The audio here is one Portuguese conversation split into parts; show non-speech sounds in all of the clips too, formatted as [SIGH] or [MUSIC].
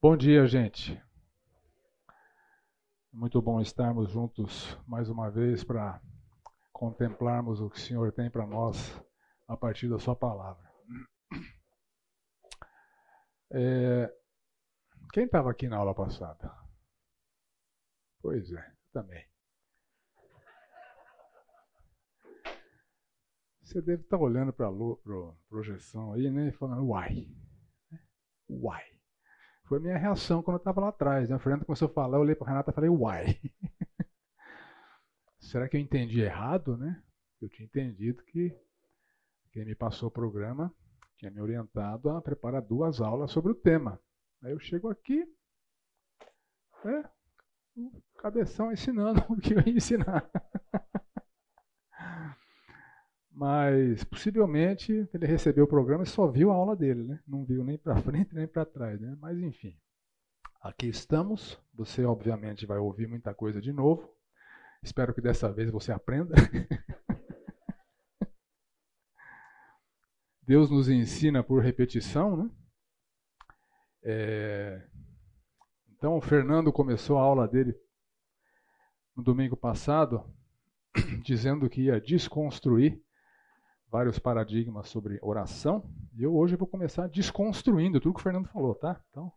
Bom dia, gente. Muito bom estarmos juntos mais uma vez para contemplarmos o que o Senhor tem para nós a partir da Sua palavra. É... Quem estava aqui na aula passada? Pois é, também. Você deve estar olhando para a projeção aí, né? E falando, uai. Uai. Foi a minha reação quando eu estava lá atrás. Né? A começou a falar, eu olhei para a Renata e falei, uai. [LAUGHS] Será que eu entendi errado, né? Eu tinha entendido que quem me passou o programa tinha me orientado a preparar duas aulas sobre o tema. Aí eu chego aqui, né? O cabeção ensinando [LAUGHS] o que eu ia ensinar. [LAUGHS] Mas possivelmente ele recebeu o programa e só viu a aula dele, né? Não viu nem para [LAUGHS] frente nem para trás, né? Mas enfim. Aqui estamos. Você obviamente vai ouvir muita coisa de novo. Espero que dessa vez você aprenda. [LAUGHS] Deus nos ensina por repetição, né? É... Então o Fernando começou a aula dele no domingo passado, [CLEARS THROAT] dizendo que ia desconstruir vários paradigmas sobre oração. E eu hoje vou começar desconstruindo tudo que o Fernando falou, tá? Então,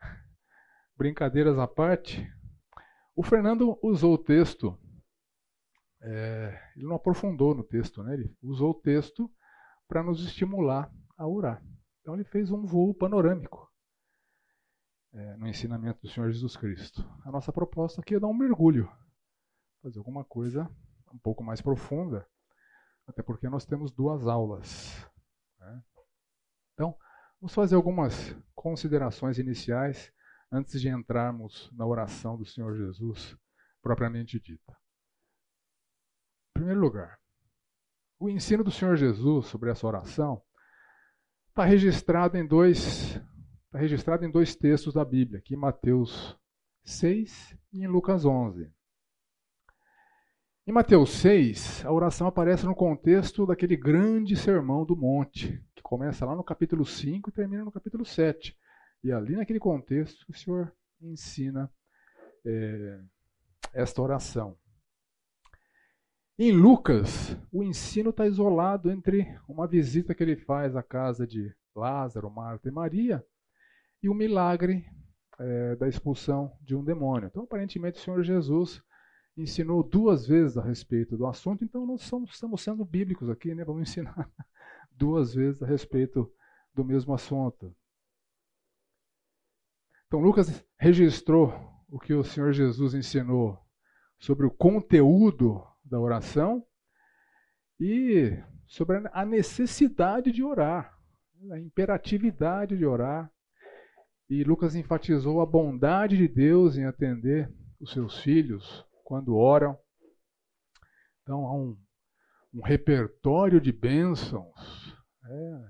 [LAUGHS] brincadeiras à parte, o Fernando usou o texto, é, ele não aprofundou no texto, né? Ele usou o texto para nos estimular a orar. Então ele fez um voo panorâmico é, no ensinamento do Senhor Jesus Cristo. A nossa proposta aqui é dar um mergulho, fazer alguma coisa um pouco mais profunda até porque nós temos duas aulas. Né? Então, vamos fazer algumas considerações iniciais antes de entrarmos na oração do Senhor Jesus propriamente dita. Em primeiro lugar, o ensino do Senhor Jesus sobre essa oração está registrado em dois está registrado em dois textos da Bíblia, aqui em Mateus 6 e em Lucas 11. Em Mateus 6, a oração aparece no contexto daquele grande sermão do monte, que começa lá no capítulo 5 e termina no capítulo 7. E ali naquele contexto o Senhor ensina é, esta oração. Em Lucas, o ensino está isolado entre uma visita que ele faz à casa de Lázaro, Marta e Maria e o milagre é, da expulsão de um demônio. Então, aparentemente, o Senhor Jesus ensinou duas vezes a respeito do assunto, então nós somos, estamos sendo bíblicos aqui, né? Vamos ensinar [LAUGHS] duas vezes a respeito do mesmo assunto. Então Lucas registrou o que o Senhor Jesus ensinou sobre o conteúdo da oração e sobre a necessidade de orar, a imperatividade de orar. E Lucas enfatizou a bondade de Deus em atender os seus filhos, quando oram. Então há um, um repertório de bênçãos é,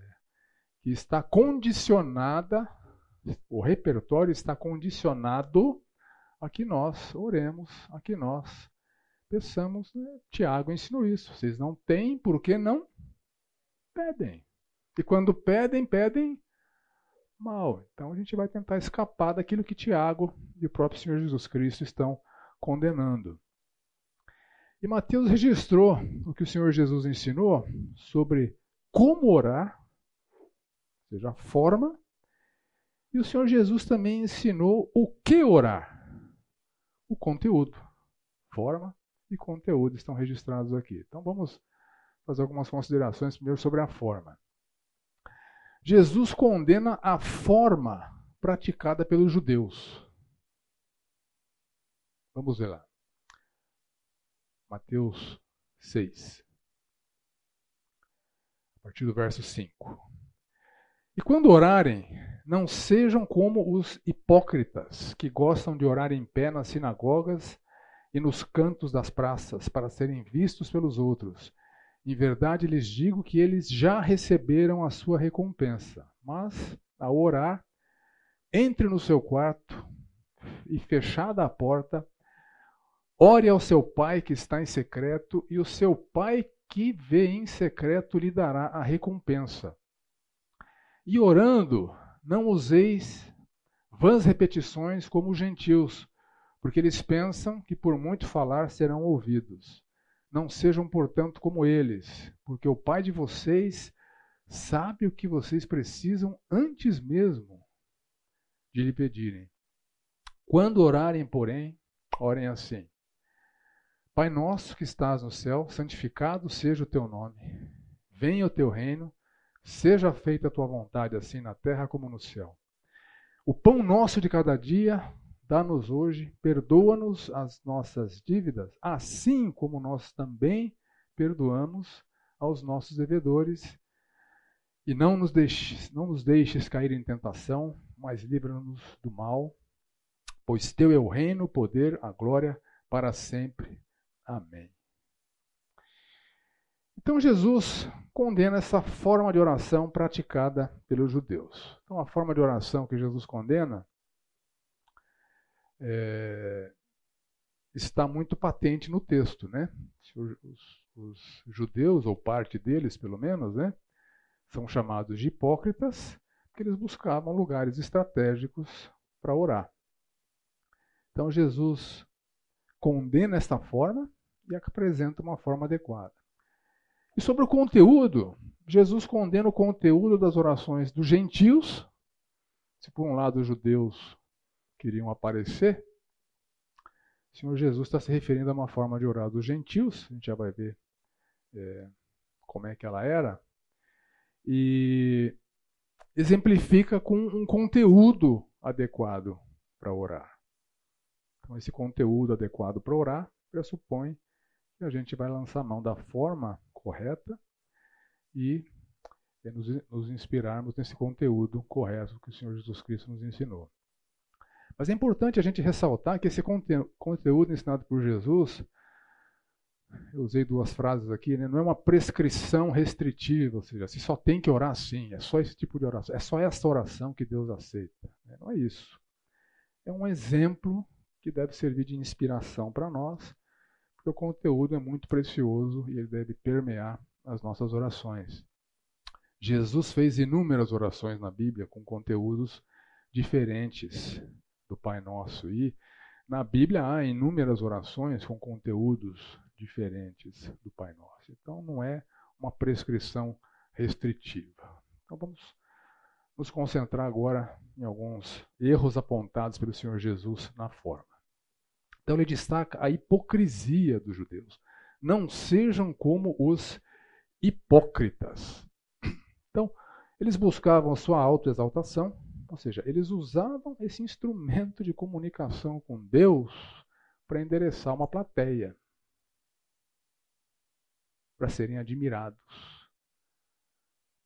que está condicionada, o repertório está condicionado a que nós oremos, a que nós peçamos. Né? Tiago ensinou isso. Vocês não têm, porque não pedem. E quando pedem, pedem mal. Então a gente vai tentar escapar daquilo que Tiago e o próprio Senhor Jesus Cristo estão condenando. E Mateus registrou o que o Senhor Jesus ensinou sobre como orar, ou seja, a forma, e o Senhor Jesus também ensinou o que orar, o conteúdo. Forma e conteúdo estão registrados aqui. Então vamos fazer algumas considerações primeiro sobre a forma. Jesus condena a forma praticada pelos judeus. Vamos ver lá. Mateus 6. A partir do verso 5. E quando orarem, não sejam como os hipócritas, que gostam de orar em pé nas sinagogas e nos cantos das praças, para serem vistos pelos outros. Em verdade lhes digo que eles já receberam a sua recompensa. Mas, ao orar, entre no seu quarto e, fechada a porta, Ore ao seu pai que está em secreto, e o seu pai que vê em secreto lhe dará a recompensa. E orando, não useis vãs repetições como os gentios, porque eles pensam que por muito falar serão ouvidos. Não sejam, portanto, como eles, porque o Pai de vocês sabe o que vocês precisam antes mesmo de lhe pedirem. Quando orarem, porém, orem assim: Pai nosso que estás no céu, santificado seja o teu nome. Venha o teu reino, seja feita a tua vontade, assim na terra como no céu. O pão nosso de cada dia, dá-nos hoje, perdoa-nos as nossas dívidas, assim como nós também perdoamos aos nossos devedores. E não nos deixes, não nos deixes cair em tentação, mas livra-nos do mal, pois teu é o reino, o poder, a glória para sempre. Amém. Então Jesus condena essa forma de oração praticada pelos judeus. Então a forma de oração que Jesus condena é, está muito patente no texto, né? Os, os, judeus, ou parte deles pelo menos, né, são chamados de hipócritas, porque eles buscavam lugares estratégicos para orar. Então Jesus condena esta forma e apresenta uma forma adequada. E sobre o conteúdo, Jesus condena o conteúdo das orações dos gentios. Se por um lado os judeus queriam aparecer, o Senhor Jesus está se referindo a uma forma de orar dos gentios, a gente já vai ver é, como é que ela era, e exemplifica com um conteúdo adequado para orar. Então, esse conteúdo adequado para orar pressupõe a gente vai lançar mão da forma correta e nos, inspirarmos nesse conteúdo correto que o Senhor Jesus Cristo nos ensinou. Mas é importante a gente ressaltar que esse conteúdo ensinado por Jesus, eu usei duas frases aqui, né? não é uma prescrição restritiva, ou seja, se só tem que orar assim, é só esse tipo de oração, é só essa oração que Deus aceita. Né? Não é isso. É um exemplo que deve servir de inspiração para nós, porque o conteúdo é muito precioso e ele deve permear as nossas orações. Jesus fez inúmeras orações na Bíblia com conteúdos diferentes do Pai Nosso e na Bíblia há inúmeras orações com conteúdos diferentes do Pai Nosso. Então não é uma prescrição restritiva. Então vamos nos concentrar agora em alguns erros apontados pelo Senhor Jesus na forma. Então ele destaca a hipocrisia dos judeus. Não sejam como os hipócritas. Então, eles buscavam sua autoexaltação, ou seja, eles usavam esse instrumento de comunicação com Deus para endereçar uma plateia, para serem admirados,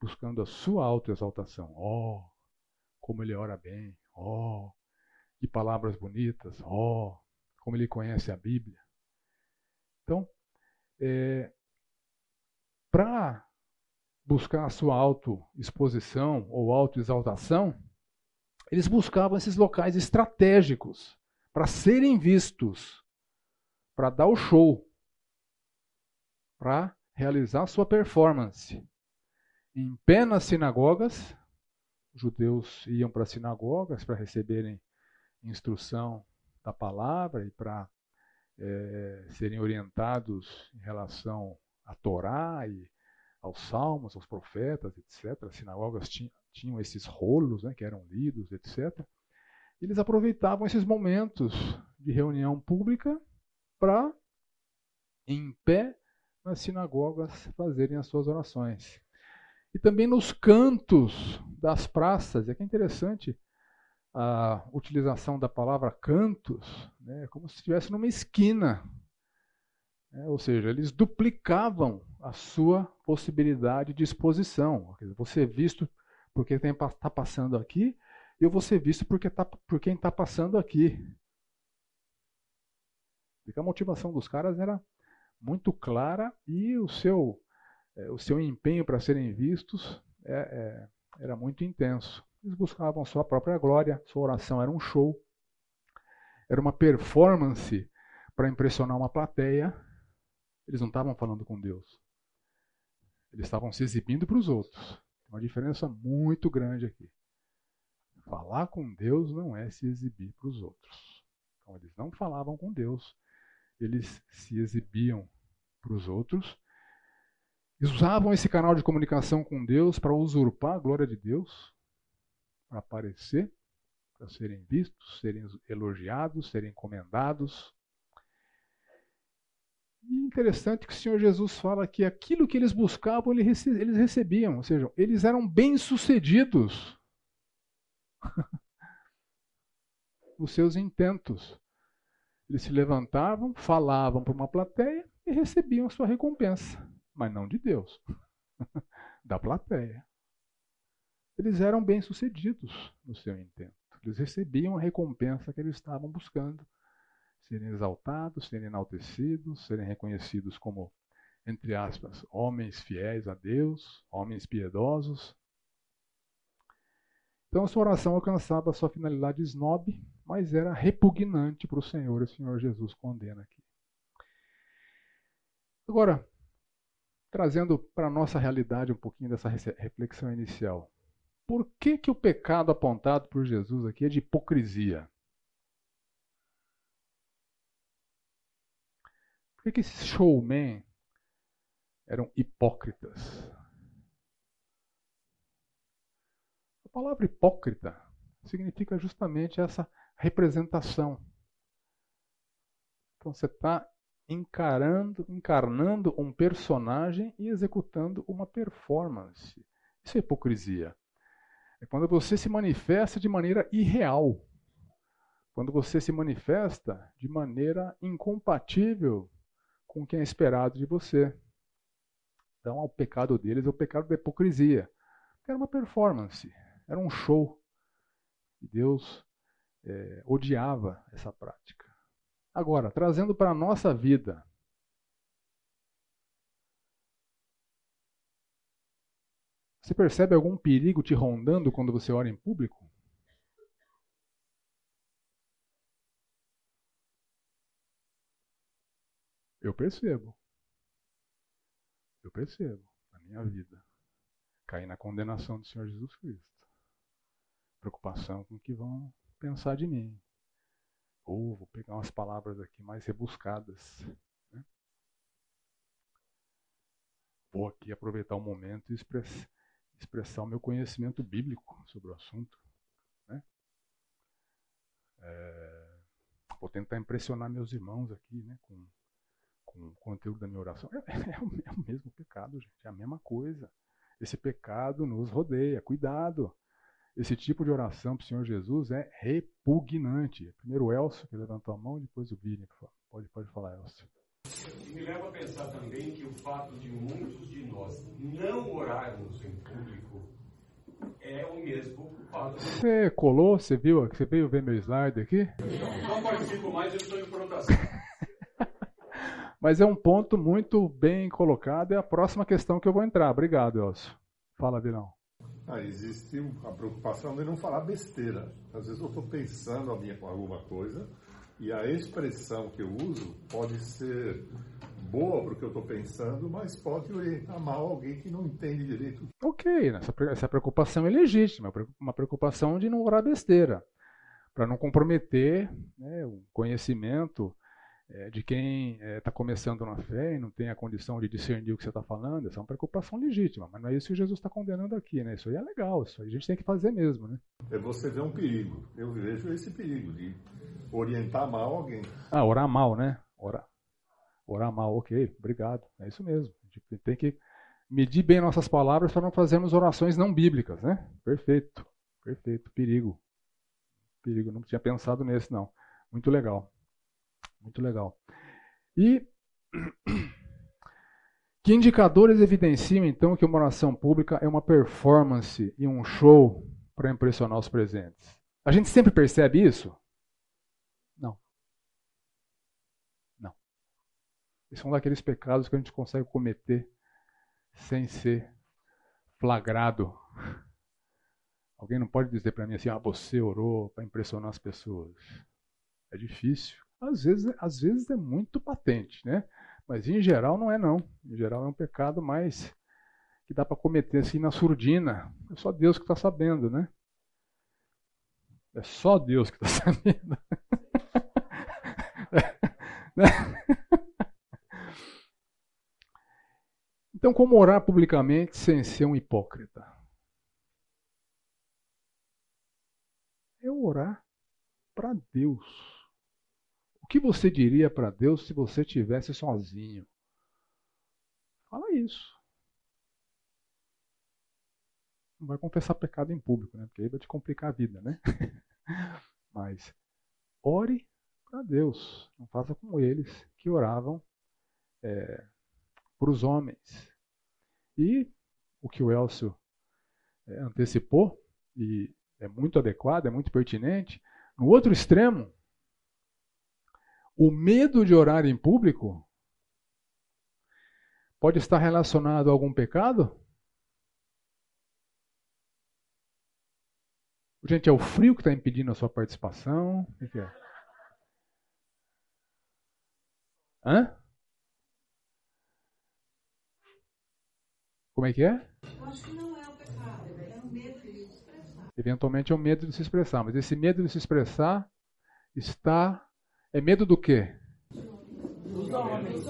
buscando a sua autoexaltação. Oh, como ele ora bem, oh, que palavras bonitas, oh, como ele conhece a Bíblia. Então, é, para buscar a sua autoexposição ou autoexaltação, eles buscavam esses locais estratégicos para serem vistos, para dar o show, para realizar sua performance. Em pé nas sinagogas, os judeus iam para as sinagogas para receberem instrução da palavra e para é, serem orientados em relação à Torá e aos salmos, aos profetas, etc. As sinagogas tinham, tinham esses rolos né, que eram lidos, etc. Eles aproveitavam esses momentos de reunião pública para, em pé, nas sinagogas, fazerem as suas orações. E também nos cantos das praças. E aqui é interessante a utilização da palavra cantos, né, como se estivesse numa esquina. É, ou seja, eles duplicavam a sua possibilidade de exposição. Você é visto por quem está passando aqui, e eu vou ser visto porque tá, por quem está passando aqui. Porque a motivação dos caras era muito clara e o seu, é, o seu empenho para serem vistos é, é, era muito intenso. Eles buscavam sua própria glória, sua oração era um show, era uma performance para impressionar uma plateia. Eles não estavam falando com Deus. Eles estavam se exibindo para os outros. Uma diferença muito grande aqui. Falar com Deus não é se exibir para os outros. Então, eles não falavam com Deus, eles se exibiam para os outros. Usavam esse canal de comunicação com Deus para usurpar a glória de Deus, para aparecer, para serem vistos, serem elogiados, serem comendados. E interessante que o Senhor Jesus fala que aquilo que eles buscavam, eles recebiam, ou seja, eles eram bem-sucedidos [LAUGHS] nos seus intentos. Eles se levantavam, falavam para uma plateia e recebiam a sua recompensa, mas não de Deus, [LAUGHS] da plateia. Eles eram bem-sucedidos no seu intento. Eles recebiam a recompensa que eles estavam buscando serem exaltados, serem enaltecidos, serem reconhecidos como, entre aspas, homens fiéis a Deus, homens piedosos. Então a sua oração alcançava sua finalidade snob, mas era repugnante para o Senhor, e o Senhor Jesus condena aqui. Agora, trazendo para a nossa realidade um pouquinho dessa reflexão inicial. Por que, que o pecado apontado por Jesus aqui é de hipocrisia? Por que esses showmen eram hipócritas? A palavra hipócrita significa justamente essa representação. Então você está encarando, encarnando um personagem e executando uma performance. Isso é hipocrisia. É quando você se manifesta de maneira irreal. Quando você se manifesta de maneira incompatível com o que é esperado de você. Então, o pecado deles é o pecado da hipocrisia. Era uma performance, era um show. E Deus é, odiava essa prática. Agora, trazendo para a nossa vida, Você percebe algum perigo te rondando quando você ora em público? Eu percebo. Eu percebo na minha vida. Cair na condenação do Senhor Jesus Cristo. Preocupação com o que vão pensar de mim. Ou vou pegar umas palavras aqui mais rebuscadas. Né? Vou aqui aproveitar o momento e express, expressar o meu conhecimento bíblico sobre o assunto. Né? É, vou tentar impressionar meus irmãos aqui né, com com o conteúdo da minha oração. É, [LAUGHS] é, o, é, o, mesmo pecado, gente. É a mesma coisa. Esse pecado nos rodeia. Cuidado. Esse tipo de oração para o Senhor Jesus é repugnante. Primeiro o Elcio, que levantou a mão, depois o Vini. Pode, pode falar, Elcio. Me leva a pensar também que o fato de muitos de nós não orarmos em público é o mesmo fato. Você colou? Você viu? Você veio ver meu slide aqui? Não participo mais, eu estou em protação. [LAUGHS] Mas é um ponto muito bem colocado. É a próxima questão que eu vou entrar. Obrigado, Elcio. Fala, Virão. Ah, existe a preocupação de não falar besteira. Às vezes eu estou pensando alguma coisa e a expressão que eu uso pode ser boa para o que eu estou pensando, mas pode orientar mal alguém que não entende direito. Ok, essa preocupação é legítima, uma preocupação de não orar besteira, para não comprometer né, o conhecimento é, de quem está é, tá começando na fé e não tem a condição de discernir o que você está falando, essa é uma preocupação legítima, mas não é isso que Jesus está condenando aqui, né? Isso aí é legal, isso aí a gente tem que fazer mesmo, né? É você ver um perigo. Eu vejo esse perigo de orientar mal alguém. Ah, orar mal, né? Orar, orar mal, ok, obrigado. É isso mesmo. A gente tem que medir bem nossas palavras para não fazermos orações não bíblicas, né? Perfeito, perfeito, perigo. Perigo, não tinha pensado nesse não. Muito legal. Muito legal. E [CLEARS THROAT] que indicadores evidenciam então que uma oração pública é uma performance e um show para impressionar os presentes? A gente sempre percebe isso? Não. Não. Esse é um daqueles pecados que a gente consegue cometer sem ser flagrado. Alguém não pode dizer para mim assim: ah, você orou para impressionar as pessoas. É difícil. Às vezes, às vezes é muito patente, né? Mas em geral não é não. Em geral é um pecado mais que dá para cometer assim na surdina. É só Deus que está sabendo, né? É só Deus que está [LAUGHS] sabendo. [LAUGHS] Então, como orar publicamente sem ser um hipócrita? É orar para Deus. O que você diria para Deus se você estivesse sozinho? Fala isso. Não vai confessar pecado em público, né? Porque aí vai te complicar a vida, né? [LAUGHS] Mas ore para Deus. Não faça como eles que oravam é, para os homens. E o que o Elcio é, antecipou, e é muito adequado, é muito pertinente, no outro extremo, o medo de orar em público pode estar relacionado a algum pecado? Gente, é o frio que está impedindo a sua participação? O que é? Hã? Como é que é? Eu acho que não é o pecado, é o medo de se expressar. Eventualmente é o medo de se expressar, mas esse medo de se expressar está. É medo do quê? Dos homens.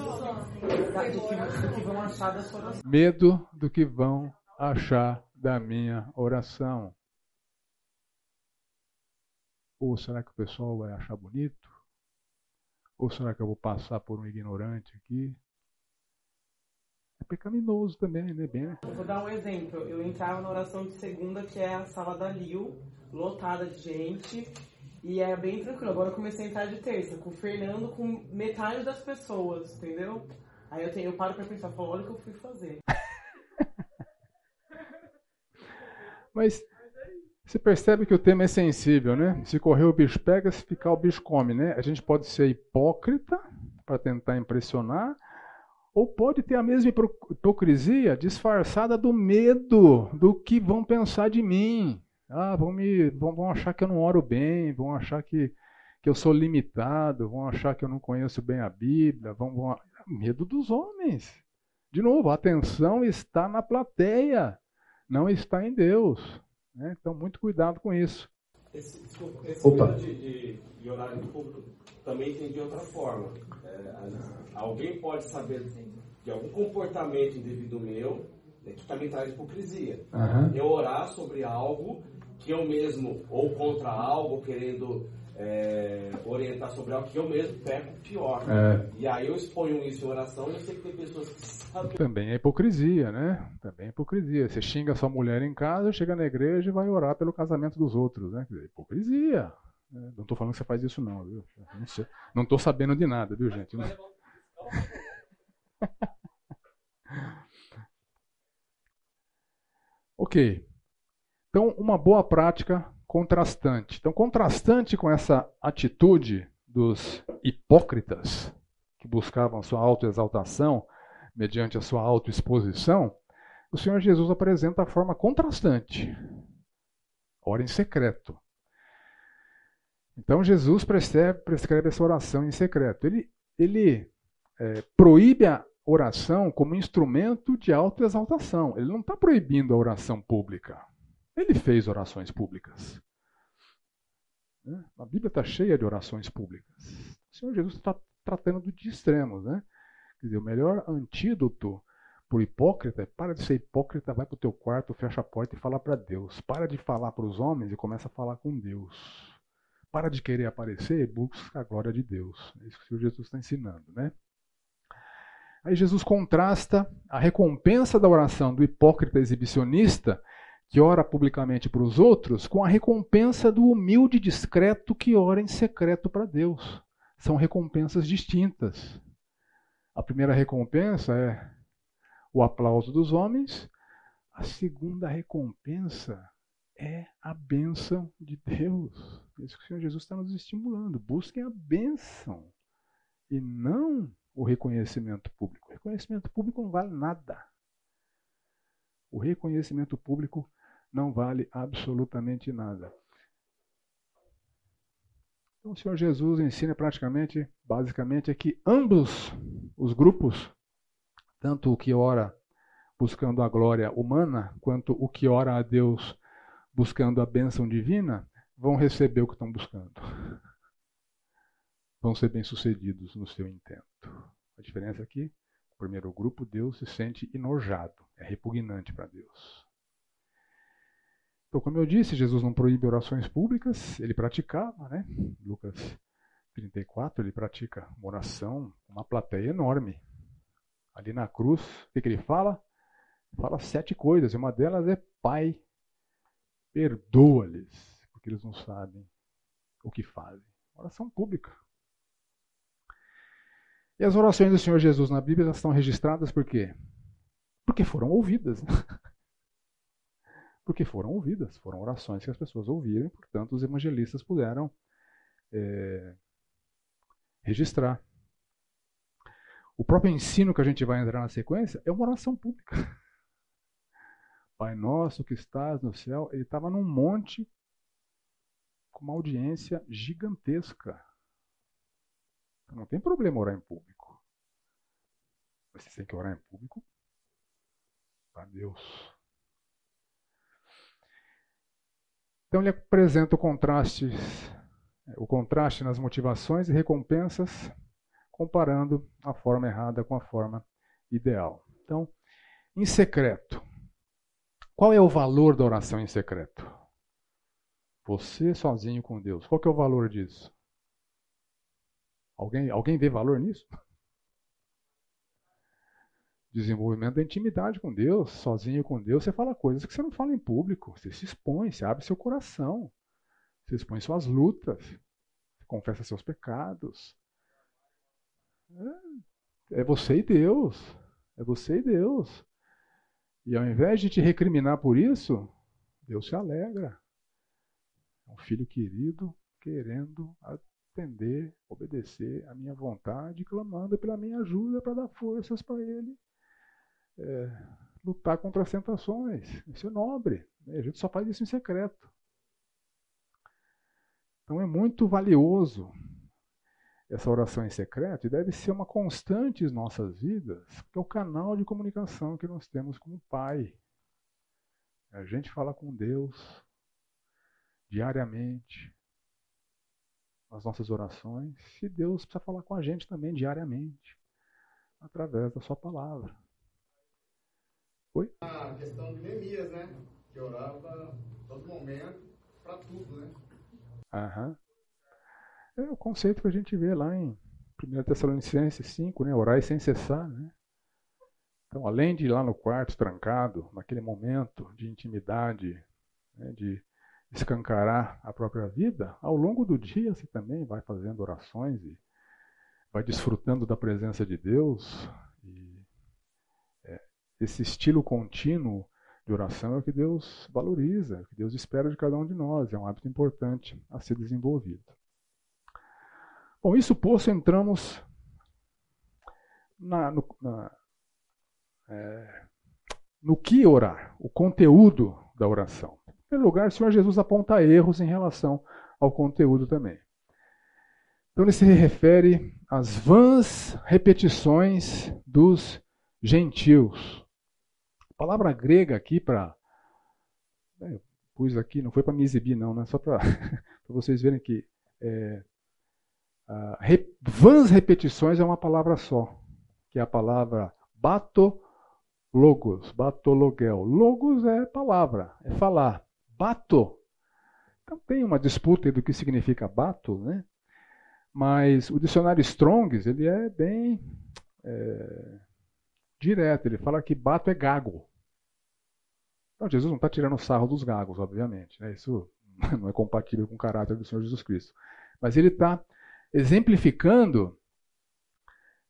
Medo do que vão achar da minha oração. Ou será que o pessoal vai achar bonito? Ou será que eu vou passar por um ignorante aqui? É pecaminoso também, né? Bem, né? Vou dar um exemplo. Eu entrava na oração de segunda, que é a sala da Lil, lotada de gente, e é bem tranquilo. Agora eu comecei a entrar de terça, com o Fernando, com metade das pessoas, entendeu? Aí eu, tenho, eu paro pra pensar, falo, olha o que eu fui fazer. [LAUGHS] Mas você percebe que o tema é sensível, né? Se correr o bicho pega, se ficar o bicho come, né? A gente pode ser hipócrita para tentar impressionar, ou pode ter a mesma hipocrisia disfarçada do medo do que vão pensar de mim. Ah, vão me vão, vão achar que eu não oro bem, vão achar que, que eu sou limitado, vão achar que eu não conheço bem a Bíblia, vão, vão medo dos homens. De novo, a atenção está na plateia, não está em Deus. Né? Então, muito cuidado com isso. Esse, esse medo de, de, de horário público também tem de outra forma. É, alguém pode saber de algum comportamento indevido meu né, que também traz hipocrisia. Uhum. Eu orar sobre algo que eu mesmo, ou contra algo, querendo é, orientar sobre algo que eu mesmo peco pior. É. E aí eu exponho isso em oração e eu sei que tem pessoas que sabem. Também é hipocrisia, né? Também é hipocrisia. Você xinga sua mulher em casa, chega na igreja e vai orar pelo casamento dos outros, né? Hipocrisia. Não estou falando que você faz isso não, viu? Não estou sabendo de nada, viu, gente? [LAUGHS] ok. Então, uma boa prática contrastante. Então, contrastante com essa atitude dos hipócritas que buscavam sua autoexaltação mediante a sua autoexposição, o Senhor Jesus apresenta a forma contrastante. Ora em secreto. Então Jesus prescreve, prescreve essa oração em secreto. Ele, ele é, proíbe a oração como instrumento de autoexaltação. Ele não está proibindo a oração pública. Ele fez orações públicas. Né? A Bíblia está cheia de orações públicas. O Senhor Jesus está tratando de extremos. Né? Quer dizer, o melhor antídoto por hipócrita é para de ser hipócrita, vai para o teu quarto, fecha a porta e fala para Deus. Para de falar para os homens e começa a falar com Deus. Para de querer aparecer e busca a glória de Deus. É isso que o Senhor Jesus está ensinando. Né? Aí Jesus contrasta a recompensa da oração do hipócrita exibicionista que ora publicamente para os outros, com a recompensa do humilde discreto que ora em secreto para Deus. São recompensas distintas. A primeira recompensa é o aplauso dos homens, a segunda recompensa é a bênção de Deus. É isso que o Senhor Jesus está nos estimulando. Busquem a bênção e não o reconhecimento público. O reconhecimento público não vale nada. O reconhecimento público não vale absolutamente nada. Então, o Senhor Jesus ensina praticamente, basicamente, é que ambos os grupos, tanto o que ora buscando a glória humana, quanto o que ora a Deus buscando a bênção divina, vão receber o que estão buscando. Vão ser bem-sucedidos no seu intento. A diferença é o primeiro grupo, Deus se sente enojado, é repugnante para Deus. Então, como eu disse, Jesus não proíbe orações públicas, ele praticava, né? Lucas 34, ele pratica uma oração, uma plateia enorme. Ali na cruz, o que, que ele fala? Fala sete coisas, e uma delas é Pai, perdoa-lhes, porque eles não sabem o que fazem. Oração pública. E as orações do Senhor Jesus na Bíblia estão registradas por quê? Porque foram ouvidas. [LAUGHS] Porque foram ouvidas, foram orações que as pessoas ouviram, portanto, os evangelistas puderam é, registrar. O próprio ensino que a gente vai entrar na sequência é uma oração pública. [LAUGHS] Pai nosso que estás no céu, ele estava num monte com uma audiência gigantesca. Então não tem problema orar em público. Mas você tem que orar em público para Deus. Então ele apresenta o contraste, o contraste nas motivações e recompensas, comparando a forma errada com a forma ideal. Então, em secreto. Qual é o valor da oração em secreto? Você sozinho com Deus. Qual é o valor disso? Alguém, alguém vê valor nisso? Desenvolvimento da intimidade com Deus, sozinho com Deus, você fala coisas que você não fala em público. Você se expõe, você abre seu coração. Você expõe suas lutas. Você confessa seus pecados. É, é você e Deus. É você e Deus. E ao invés de te recriminar por isso, Deus se alegra. É um filho querido querendo atender, obedecer à minha vontade, clamando pela minha ajuda para dar forças para ele é, lutar contra as tentações. Isso é nobre. Né? A gente só faz isso em secreto. Então é muito valioso essa oração em secreto e deve ser uma constante em nossas vidas, porque é o canal de comunicação que nós temos com o Pai. A gente fala com Deus diariamente, nas nossas orações, e Deus precisa falar com a gente também diariamente, através da Sua palavra. A questão de Neemias, né? Que orava todo momento para tudo, né? Aham. É o conceito que a gente vê lá em 1 Tessalonicenses 5, né? Orar sem cessar, né? Então, além de ir lá no quarto trancado, naquele momento de intimidade, né, de escancarar a própria vida, ao longo do dia você também vai fazendo orações e vai desfrutando da presença de Deus. Esse estilo contínuo de oração é o que Deus valoriza, é o que Deus espera de cada um de nós, é um hábito importante a ser desenvolvido. Bom, isso posto, entramos na, no, na, é, no que orar, o conteúdo da oração. Em primeiro lugar, o Senhor Jesus aponta erros em relação ao conteúdo também. Então, ele se refere às vãs repetições dos gentios. Palavra grega aqui para. É, pus aqui, não foi para me exibir, não, né? só para [LAUGHS] vocês verem que é, vãs repetições é uma palavra só, que é a palavra batologos, batologel. Logos é palavra, é falar. Bato. Então tem uma disputa do que significa bato, né? Mas o dicionário Strongs, ele é bem é, direto. Ele fala que bato é gago. Então Jesus não está tirando sarro dos gagos, obviamente. Né? Isso [LAUGHS] não é compatível com o caráter do Senhor Jesus Cristo. Mas ele está exemplificando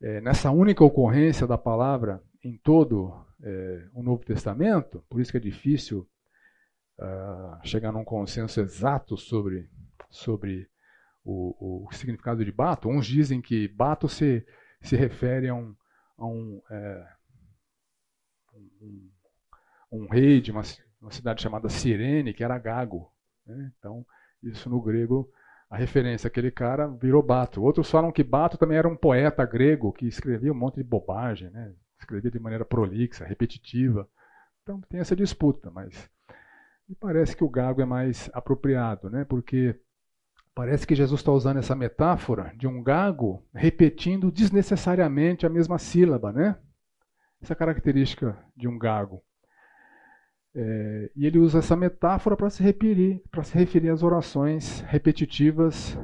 é, nessa única ocorrência da palavra em todo é, o Novo Testamento, por isso que é difícil uh, chegar num consenso exato sobre, sobre o, o, significado de bato. Uns dizem que bato se, se refere a um, a um, é, um, um, rei de uma, uma, cidade chamada Cirene, que era Gago. Né? Então, isso no grego a referência, aquele cara virou Bato. Outros falam que Bato também era um poeta grego que escrevia um monte de bobagem, né? escrevia de maneira prolixa, repetitiva. Então tem essa disputa, mas E parece que o gago é mais apropriado, né? porque parece que Jesus está usando essa metáfora de um gago repetindo desnecessariamente a mesma sílaba. Né? Essa é característica de um gago. É, e ele usa essa metáfora para se referir, para se referir às orações repetitivas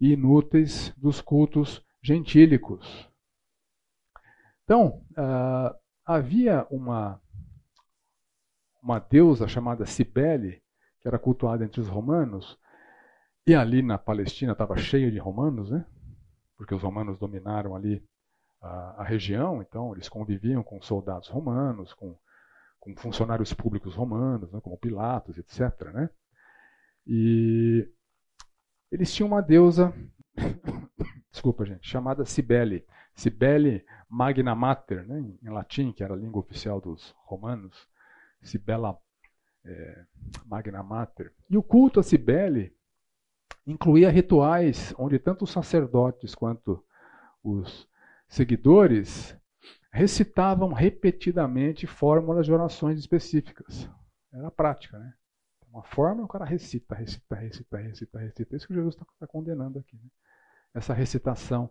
e inúteis dos cultos gentílicos. Então, uh, havia uma uma deusa chamada Cibele, que era cultuada entre os romanos, e ali na Palestina estava cheio de romanos, né? Porque os romanos dominaram ali a, a região, então eles conviviam com soldados romanos, com com funcionários públicos romanos, né, como Pilatos, etc. Né? E eles tinham uma deusa, [COUGHS] desculpa gente, chamada Cibele, Cibele Magna Mater, né, em latim, que era a língua oficial dos romanos, Cibela é, Magna Mater. E o culto a Cibele incluía rituais onde tanto os sacerdotes quanto os seguidores recitavam repetidamente fórmulas de orações específicas. Era prática, né? Uma fórmula, o cara recita, recita, recita, recita, recita. É isso que Jesus está tá condenando aqui. Né? Essa recitação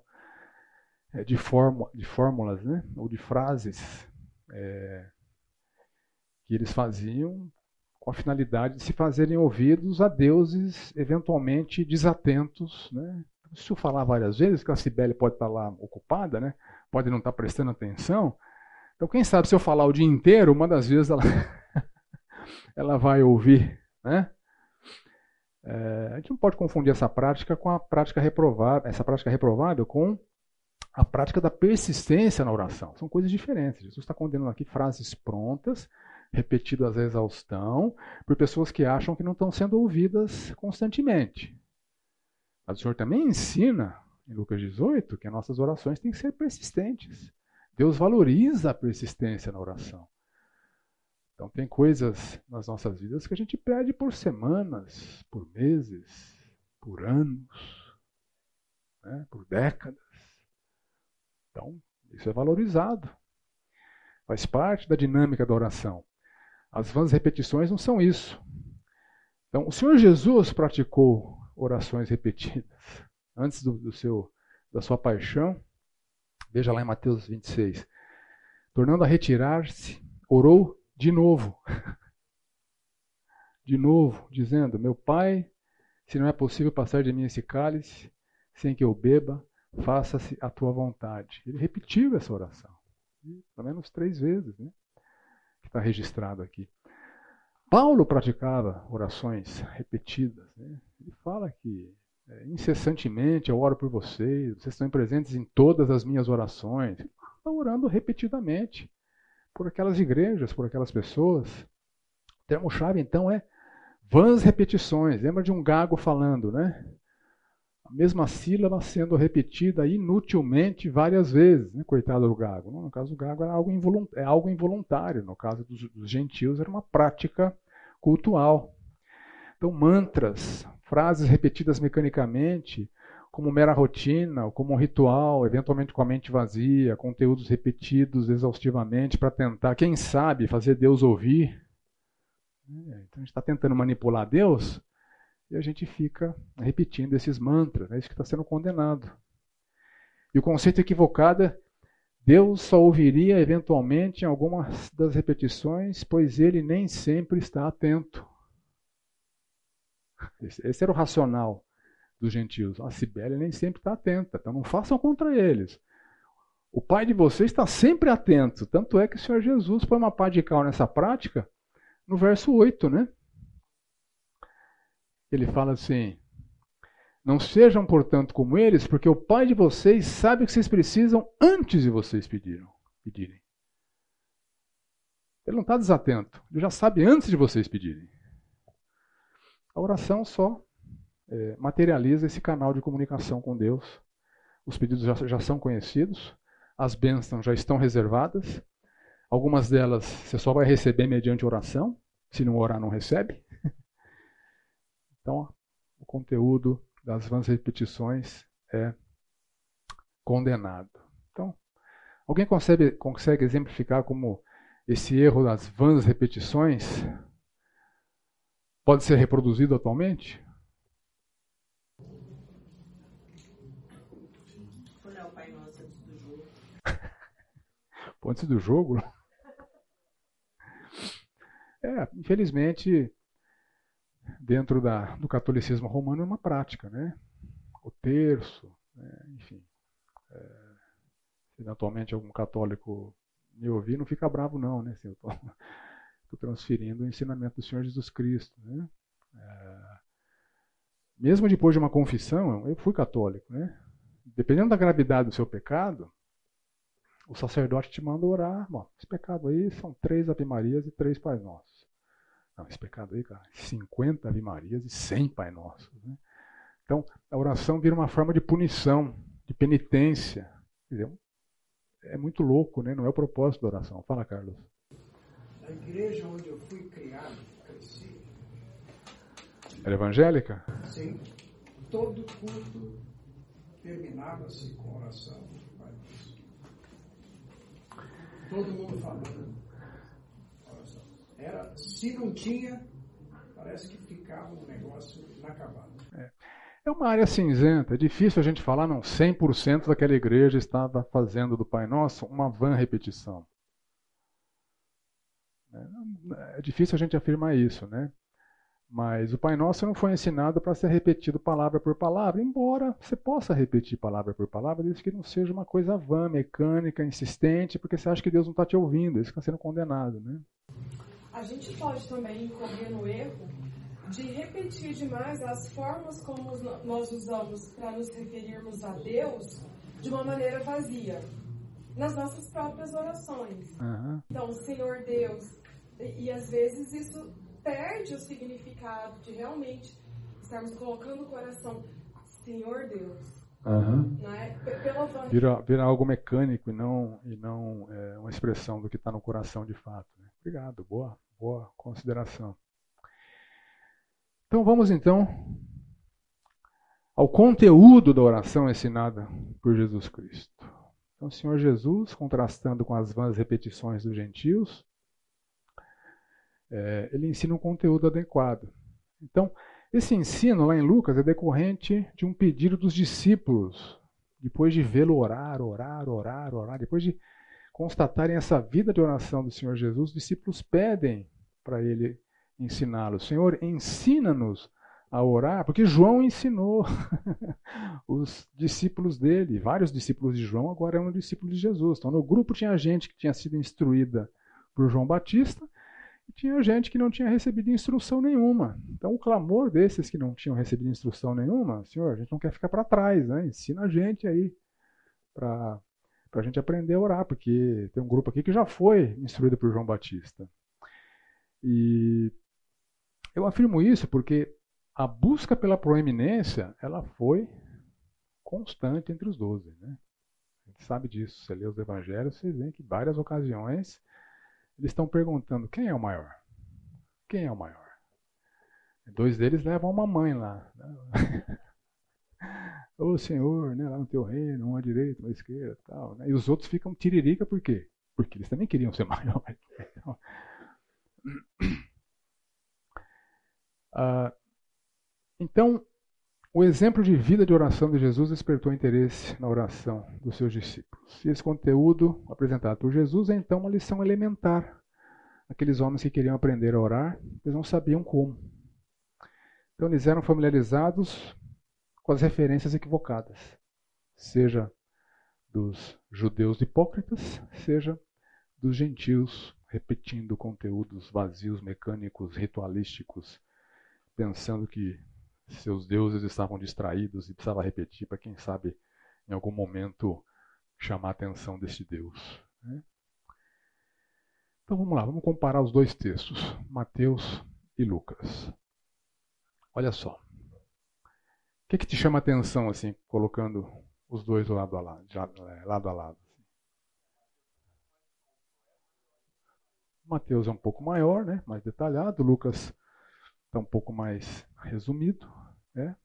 é, de, fórmula, de fórmulas, né? ou de frases é, que eles faziam com a finalidade de se fazerem ouvidos a deuses eventualmente desatentos. Né? Se eu falar várias vezes, que a Cibele pode estar lá ocupada, né? pode não estar prestando atenção. Então, quem sabe se eu falar o dia inteiro, uma das vezes ela, [LAUGHS] ela vai ouvir. Né? É, a gente não pode confundir essa prática com a prática reprovável, essa prática reprovável com a prática da persistência na oração. São coisas diferentes. Jesus está condenando aqui frases prontas, repetidas à exaustão, por pessoas que acham que não estão sendo ouvidas constantemente. Mas o Senhor também ensina em Lucas 18 que as nossas orações têm que ser persistentes. Deus valoriza a persistência na oração. Então, tem coisas nas nossas vidas que a gente pede por semanas, por meses, por anos, né, por décadas. Então, isso é valorizado. Faz parte da dinâmica da oração. As vãs repetições não são isso. Então, o Senhor Jesus praticou orações repetidas [LAUGHS] antes do, do seu, da sua paixão. Veja lá em Mateus 26. Tornando a retirar-se, orou de novo. [LAUGHS] De novo, dizendo: Meu pai, se não é possível passar de mim esse cálice, sem que eu beba, faça-se a tua vontade. Ele repetiu essa oração. Pelo menos três vezes, né? Que está registrado aqui. Paulo praticava orações repetidas. Né? Ele fala que é, incessantemente eu oro por vocês, vocês estão presentes em todas as minhas orações. Está orando repetidamente por aquelas igrejas, por aquelas pessoas. O termo-chave, então, é vãs repetições. Lembra de um gago falando, né? A mesma sílaba sendo repetida inutilmente várias vezes, né? coitado do gago. No caso do gago era algo é algo involuntário, no caso dos, dos gentios era uma prática cultual. Então, mantras, frases repetidas mecanicamente, como mera rotina, ou como um ritual, eventualmente com a mente vazia, conteúdos repetidos exaustivamente para tentar, quem sabe, fazer Deus ouvir. É, então a gente está tentando manipular Deus e a gente fica repetindo esses mantras, é isso que está sendo condenado. E o conceito equivocado é Deus só ouviria eventualmente em algumas das repetições, pois ele nem sempre está atento. Esse era o racional dos gentios. A Sibélia nem sempre está atenta, então não façam contra eles. O pai de vocês está sempre atento. Tanto é que o Senhor Jesus põe uma pá de cal nessa prática no verso 8, né? Ele fala assim: Não sejam, portanto, como eles, porque o pai de vocês sabe o que vocês precisam antes de vocês pedirem. Ele não está desatento, ele já sabe antes de vocês pedirem. A oração só é, materializa esse canal de comunicação com Deus. Os pedidos já, já são conhecidos, as bênçãos já estão reservadas. Algumas delas você só vai receber mediante oração. Se não orar, não recebe. Então, o conteúdo das vãs repetições é condenado. Então, alguém consegue, consegue exemplificar como esse erro das vãs repetições pode ser reproduzido atualmente? Olhar o Pai Nosso antes do jogo. [LAUGHS] Antes do jogo? [LAUGHS] É, infelizmente, dentro da, do catolicismo romano é uma prática, né? O terço, né? enfim. É, se eventualmente algum católico me ouvir, não fica bravo não, né? Eu estou [LAUGHS] transferindo o ensinamento do Senhor Jesus Cristo, né? É, mesmo depois de uma confissão, eu fui católico, né? Dependendo da gravidade do seu pecado, o sacerdote te manda orar. Bom, esse pecado aí são três Ave Marias e três Pai Nossos. Não, esse pecado aí, cara, 50 Ave Marias e 100 Pai Nossos. Né? Então, a oração vira uma forma de punição, de penitência. Dizer, é muito louco, né? Não é o propósito da oração. Fala, Carlos. Na igreja onde eu fui criado, cresci. Era evangélica? Sim. Todo culto terminava-se com oração. Todo mundo falando. Era, se não tinha, parece que ficava um negócio inacabado. É. É uma área cinzenta, é difícil a gente falar, não, 100% daquela igreja estava fazendo do Pai Nosso uma vã repetição. É, é difícil a gente afirmar isso, né? Mas o Pai Nosso não foi ensinado para ser repetido palavra por palavra, embora você possa repetir palavra por palavra, desde que não seja uma coisa vã, mecânica, insistente, porque você acha que Deus não está te ouvindo, isso está sendo condenado, né? A gente pode também incorrer no erro de repetir demais as formas como nós usamos para nos referirmos a Deus de uma maneira vazia, nas nossas próprias orações. Uhum. Então, Senhor Deus, e, e às vezes isso perde o significado de realmente estarmos colocando o coração, Senhor Deus. Uhum. Né? Pela vira, vira algo mecânico e não, e não é, uma expressão do que está no coração de fato. Obrigado, boa, boa consideração. Então vamos então ao conteúdo da oração ensinada por Jesus Cristo. Então, o Senhor Jesus, contrastando com as vãs repetições dos gentios, é, ele ensina um conteúdo adequado. Então, esse ensino lá em Lucas é decorrente de um pedido dos discípulos, depois de vê-lo orar, orar, orar, orar, depois de constatarem essa vida de oração do Senhor Jesus, os discípulos pedem para ele ensiná-los. Senhor, ensina-nos a orar, porque João ensinou [LAUGHS] os discípulos dele, vários discípulos de João agora eram discípulos de Jesus. Então no grupo tinha gente que tinha sido instruída por João Batista e tinha gente que não tinha recebido instrução nenhuma. Então o clamor desses que não tinham recebido instrução nenhuma, Senhor, a gente não quer ficar para trás, né? Ensina a gente aí para a gente aprender a orar, porque tem um grupo aqui que já foi instruído por João Batista. E eu afirmo isso porque a busca pela proeminência, ela foi constante entre os doze. Né? A gente sabe disso. Você lê os evangelhos, vocês veem que várias ocasiões eles estão perguntando quem é o maior? Quem é o maior? Dois deles levam uma mãe lá. [LAUGHS] Ô Senhor, né, lá no teu reino, uma à direita, uma à esquerda tal. Né? E os outros ficam tiririca por quê? Porque eles também queriam ser [LAUGHS] maiores. Então, ah, então, o exemplo de vida de oração de Jesus despertou interesse na oração dos seus discípulos. E esse conteúdo apresentado por Jesus é então uma lição elementar. Aqueles homens que queriam aprender a orar, eles não sabiam como. Então eles eram familiarizados com as referências equivocadas, seja dos judeus hipócritas, seja dos gentios repetindo conteúdos vazios, mecânicos, ritualísticos, pensando que seus deuses estavam distraídos e precisava repetir para quem sabe em algum momento chamar a atenção deste Deus. Né? Então vamos lá, vamos comparar os dois textos, Mateus e Lucas. Olha só. Que, que te chama a atenção assim, colocando os dois lado a lado, é, lado a lado? Mateus é um pouco maior, né, mais detalhado, Lucas está um pouco mais resumido, né,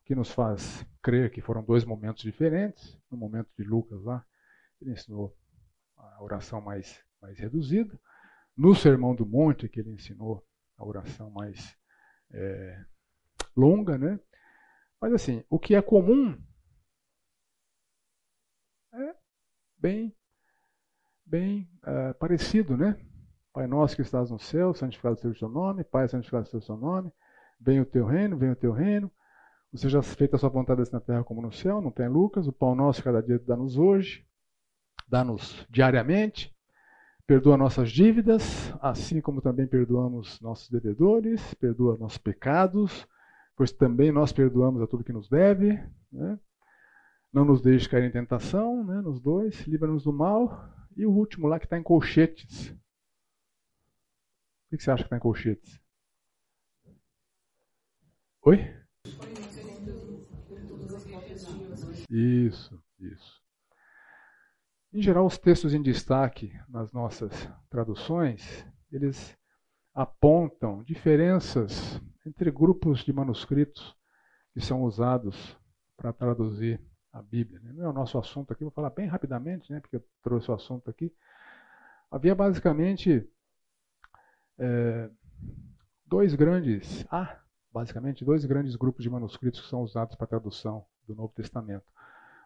o que nos faz crer que foram dois momentos diferentes. No momento de Lucas lá, ele ensinou a oração mais, mais reduzida. No Sermão do Monte, que ele ensinou a oração mais é, longa, né? Mas assim, o que é comum é bem, bem uh, parecido, né? Pai nosso que estás no céu, santificado seja o seu nome, Pai, santificado seja o seu nome, venha o teu reino, venha o teu reino, seja feita a sua vontade assim na terra como no céu, não tem Lucas, o pão nosso cada dia dá-nos hoje, dá-nos diariamente, perdoa nossas dívidas, assim como também perdoamos nossos devedores, perdoa nossos pecados, pois também nós perdoamos a tudo que nos deve, né? não nos deixe cair em tentação, né? nos dois, livra-nos do mal, e o último lá que está em colchetes, o que você acha que está em colchetes? Oi? Isso, isso. Em geral, os textos em destaque nas nossas traduções, eles apontam diferenças entre grupos de manuscritos que são usados para traduzir a Bíblia. Não é o nosso assunto aqui, vou falar bem rapidamente, né, porque eu trouxe o assunto aqui. Havia basicamente é, dois grandes, ah, basicamente dois grandes grupos de manuscritos que são usados para tradução do Novo Testamento.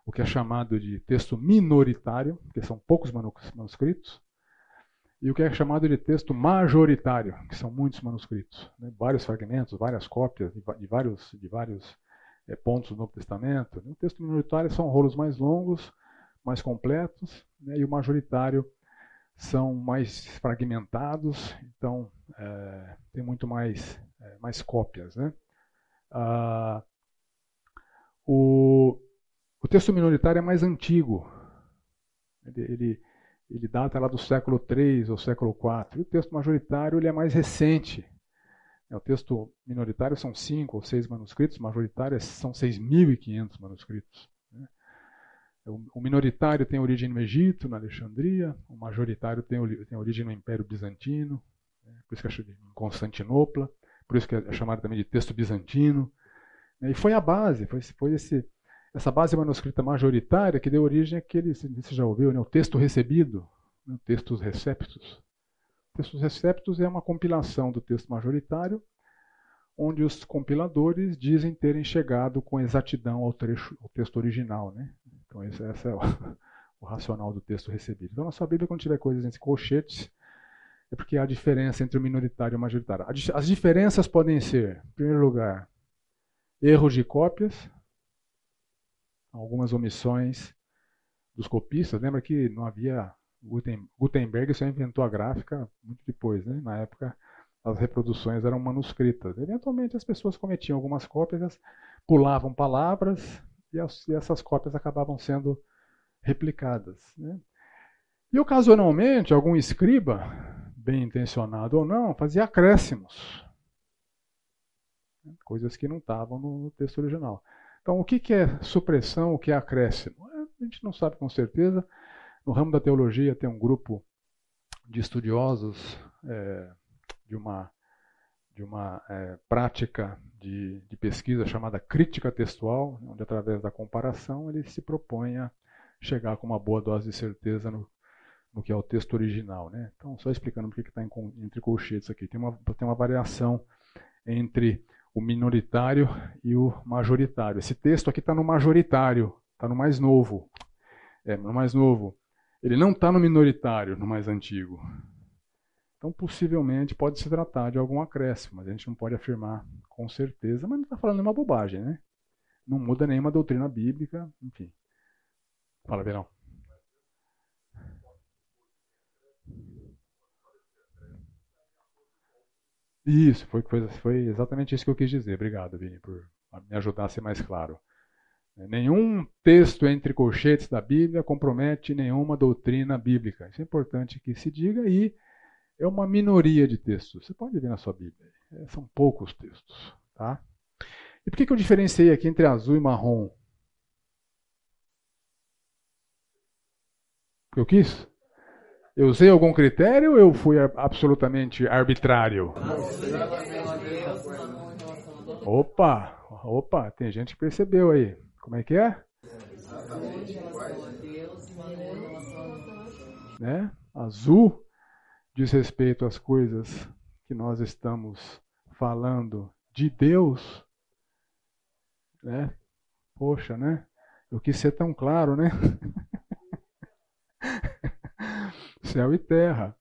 O que é chamado de texto minoritário, que são poucos manuscritos, e o que é chamado de texto majoritário, que são muitos manuscritos, né? vários fragmentos, várias cópias de, de vários, de vários é, pontos do Novo Testamento. O texto minoritário são rolos mais longos, mais completos, né? e o majoritário são mais fragmentados, então é, tem muito mais, é, mais cópias. Né? Ah, o, o texto minoritário é mais antigo. Ele, ele, ele data lá do século III ou século IV. E o texto majoritário ele é mais recente. É, o texto minoritário são cinco ou seis manuscritos, majoritário são 6.500 manuscritos. O minoritário tem origem no Egito, na Alexandria, o majoritário tem, origem no Império Bizantino, né? por isso que é em Constantinopla, por isso que é chamado também de texto bizantino. Né? E foi a base, foi esse, essa base manuscrita majoritária que deu origem àquele, você já ouviu, né? o texto recebido, né? textos receptos. Textos receptos é uma compilação do texto majoritário, onde os compiladores dizem terem chegado com exatidão ao, trecho, ao texto original. Né? Então, esse, esse é o, [LAUGHS] o, racional do texto recebido. Então, na sua Bíblia, quando tiver coisas entre colchetes, é porque há diferença entre o minoritário e o majoritário. As diferenças podem ser, em primeiro lugar, erros de cópias, algumas omissões dos copistas. Lembra que não havia. Gutenberg só inventou a gráfica muito depois, né? Na época, as reproduções eram manuscritas. Eventualmente, as pessoas cometiam algumas cópias, pulavam palavras, e, as, e essas cópias acabavam sendo replicadas. Né? E ocasionalmente, algum escriba, bem intencionado ou não, fazia acréscimos. Né? Coisas que não estavam no texto original. Então, o que é supressão, o que é acréscimo? É, a gente não sabe com certeza. No ramo da teologia tem um grupo de estudiosos é, de uma de uma é, prática de, de, pesquisa chamada crítica textual, onde através da comparação ele se propõe a chegar com uma boa dose de certeza no, no que é o texto original. Né? Então, só explicando por que está entre colchetes aqui. Tem uma, tem uma variação entre o minoritário e o majoritário. Esse texto aqui está no majoritário, está no mais novo. É, no mais novo. Ele não está no minoritário, no mais antigo. Então, possivelmente, pode se tratar de algum acréscimo, mas a gente não pode afirmar com certeza, mas não está falando nenhuma bobagem, né? Não muda nenhuma doutrina bíblica, enfim. Fala, Verão. Isso, foi, foi, exatamente isso que eu quis dizer. Obrigado, Vini, por me ajudar a ser mais claro. Nenhum texto entre colchetes da Bíblia compromete nenhuma doutrina bíblica. Isso é importante que se diga e é uma minoria de textos. Você pode ver na sua Bíblia. É, são poucos textos. Tá? E por que, eu diferenciei aqui entre azul e marrom? Eu quis? Eu usei algum critério ou eu fui absolutamente arbitrário? Opa, opa, tem gente que percebeu aí. Como é que é? Né? Azul diz respeito às coisas que nós estamos falando de Deus, né? Poxa, né? Eu quis ser tão claro, né? [LAUGHS] Céu e terra.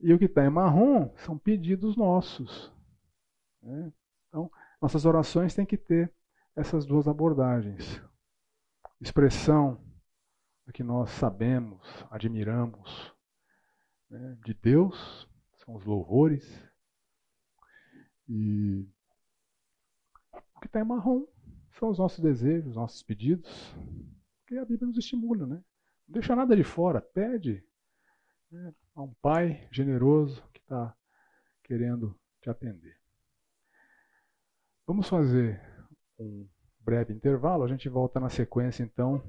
E o que está em marrom são pedidos nossos. Né? Então, nossas orações têm que ter essas duas abordagens. Expressão do que nós sabemos, admiramos né? de Deus, são os louvores. E o que está em marrom são os nossos desejos, os nossos pedidos, que a Bíblia nos estimula, né? Não deixa nada de fora, pede né, a um pai generoso que está querendo te atender. Vamos fazer um breve intervalo, a gente volta na sequência então,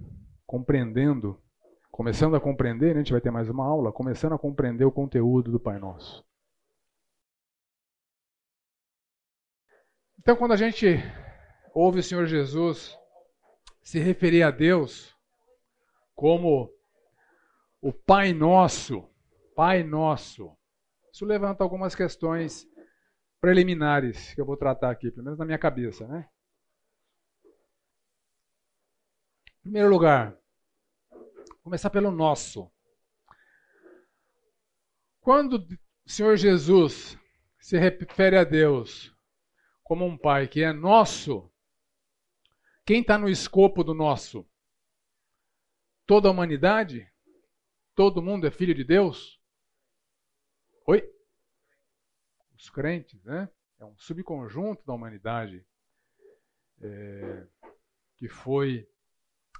compreendendo, começando a compreender, né, a gente vai ter mais uma aula, começando a compreender o conteúdo do Pai Nosso. Então, quando a gente ouve o Senhor Jesus se referir a Deus como o Pai Nosso, Pai Nosso, isso levanta algumas questões preliminares que eu vou tratar aqui, pelo menos na minha cabeça, né? Em primeiro lugar, começar pelo nosso. Quando o Senhor Jesus se refere a Deus como um Pai que é nosso, quem está no escopo do nosso? Toda a humanidade? Todo mundo é filho de Deus? Oi? Os crentes, né? É um subconjunto da humanidade é, que foi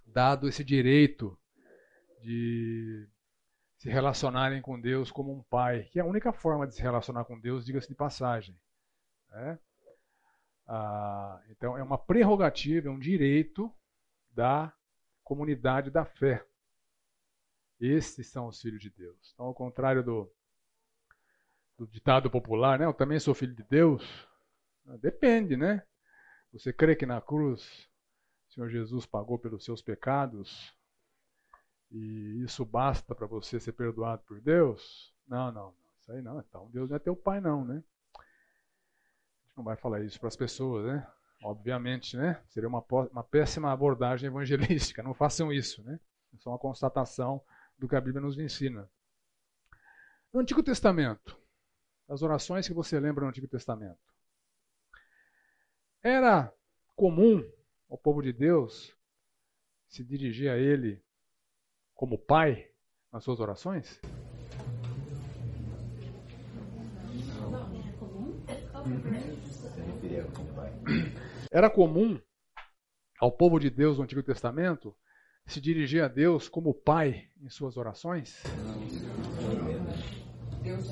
dado esse direito de se relacionarem com Deus como um pai, que é a única forma de se relacionar com Deus, diga-se de passagem. Né? Ah, então, é uma prerrogativa, é um direito da comunidade da fé. Estes são os filhos de Deus. Então, ao contrário do, do ditado popular, né? Eu também sou filho de Deus. Depende, né? Você crê que na cruz o Senhor Jesus pagou pelos seus pecados e isso basta para você ser perdoado por Deus? Não, não, isso aí não. Então Deus não é teu pai, não, né? A gente não vai falar isso para as pessoas, né? Obviamente, né? Seria uma, uma péssima abordagem evangelística. Não façam isso, né? É uma constatação do que a Bíblia nos ensina. No Antigo Testamento, as orações que você lembra no Antigo Testamento, era comum ao povo de Deus se dirigir a Ele como Pai nas suas orações? Era comum ao povo de Deus no Antigo Testamento se dirigir a Deus como Pai em suas orações? Deus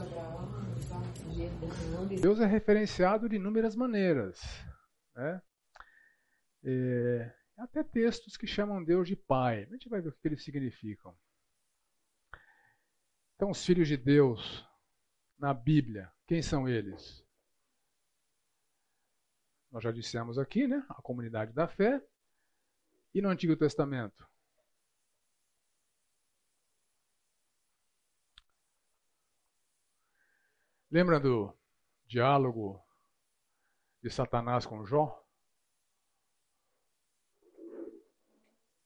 é referenciado de inúmeras maneiras. Né? É, até textos que chamam Deus de Pai. A gente vai ver o que eles significam. Então, os filhos de Deus na Bíblia, quem são eles? Nós já dissemos aqui, né? A comunidade da fé. E no Antigo Testamento? Lembra do diálogo de Satanás com Jó?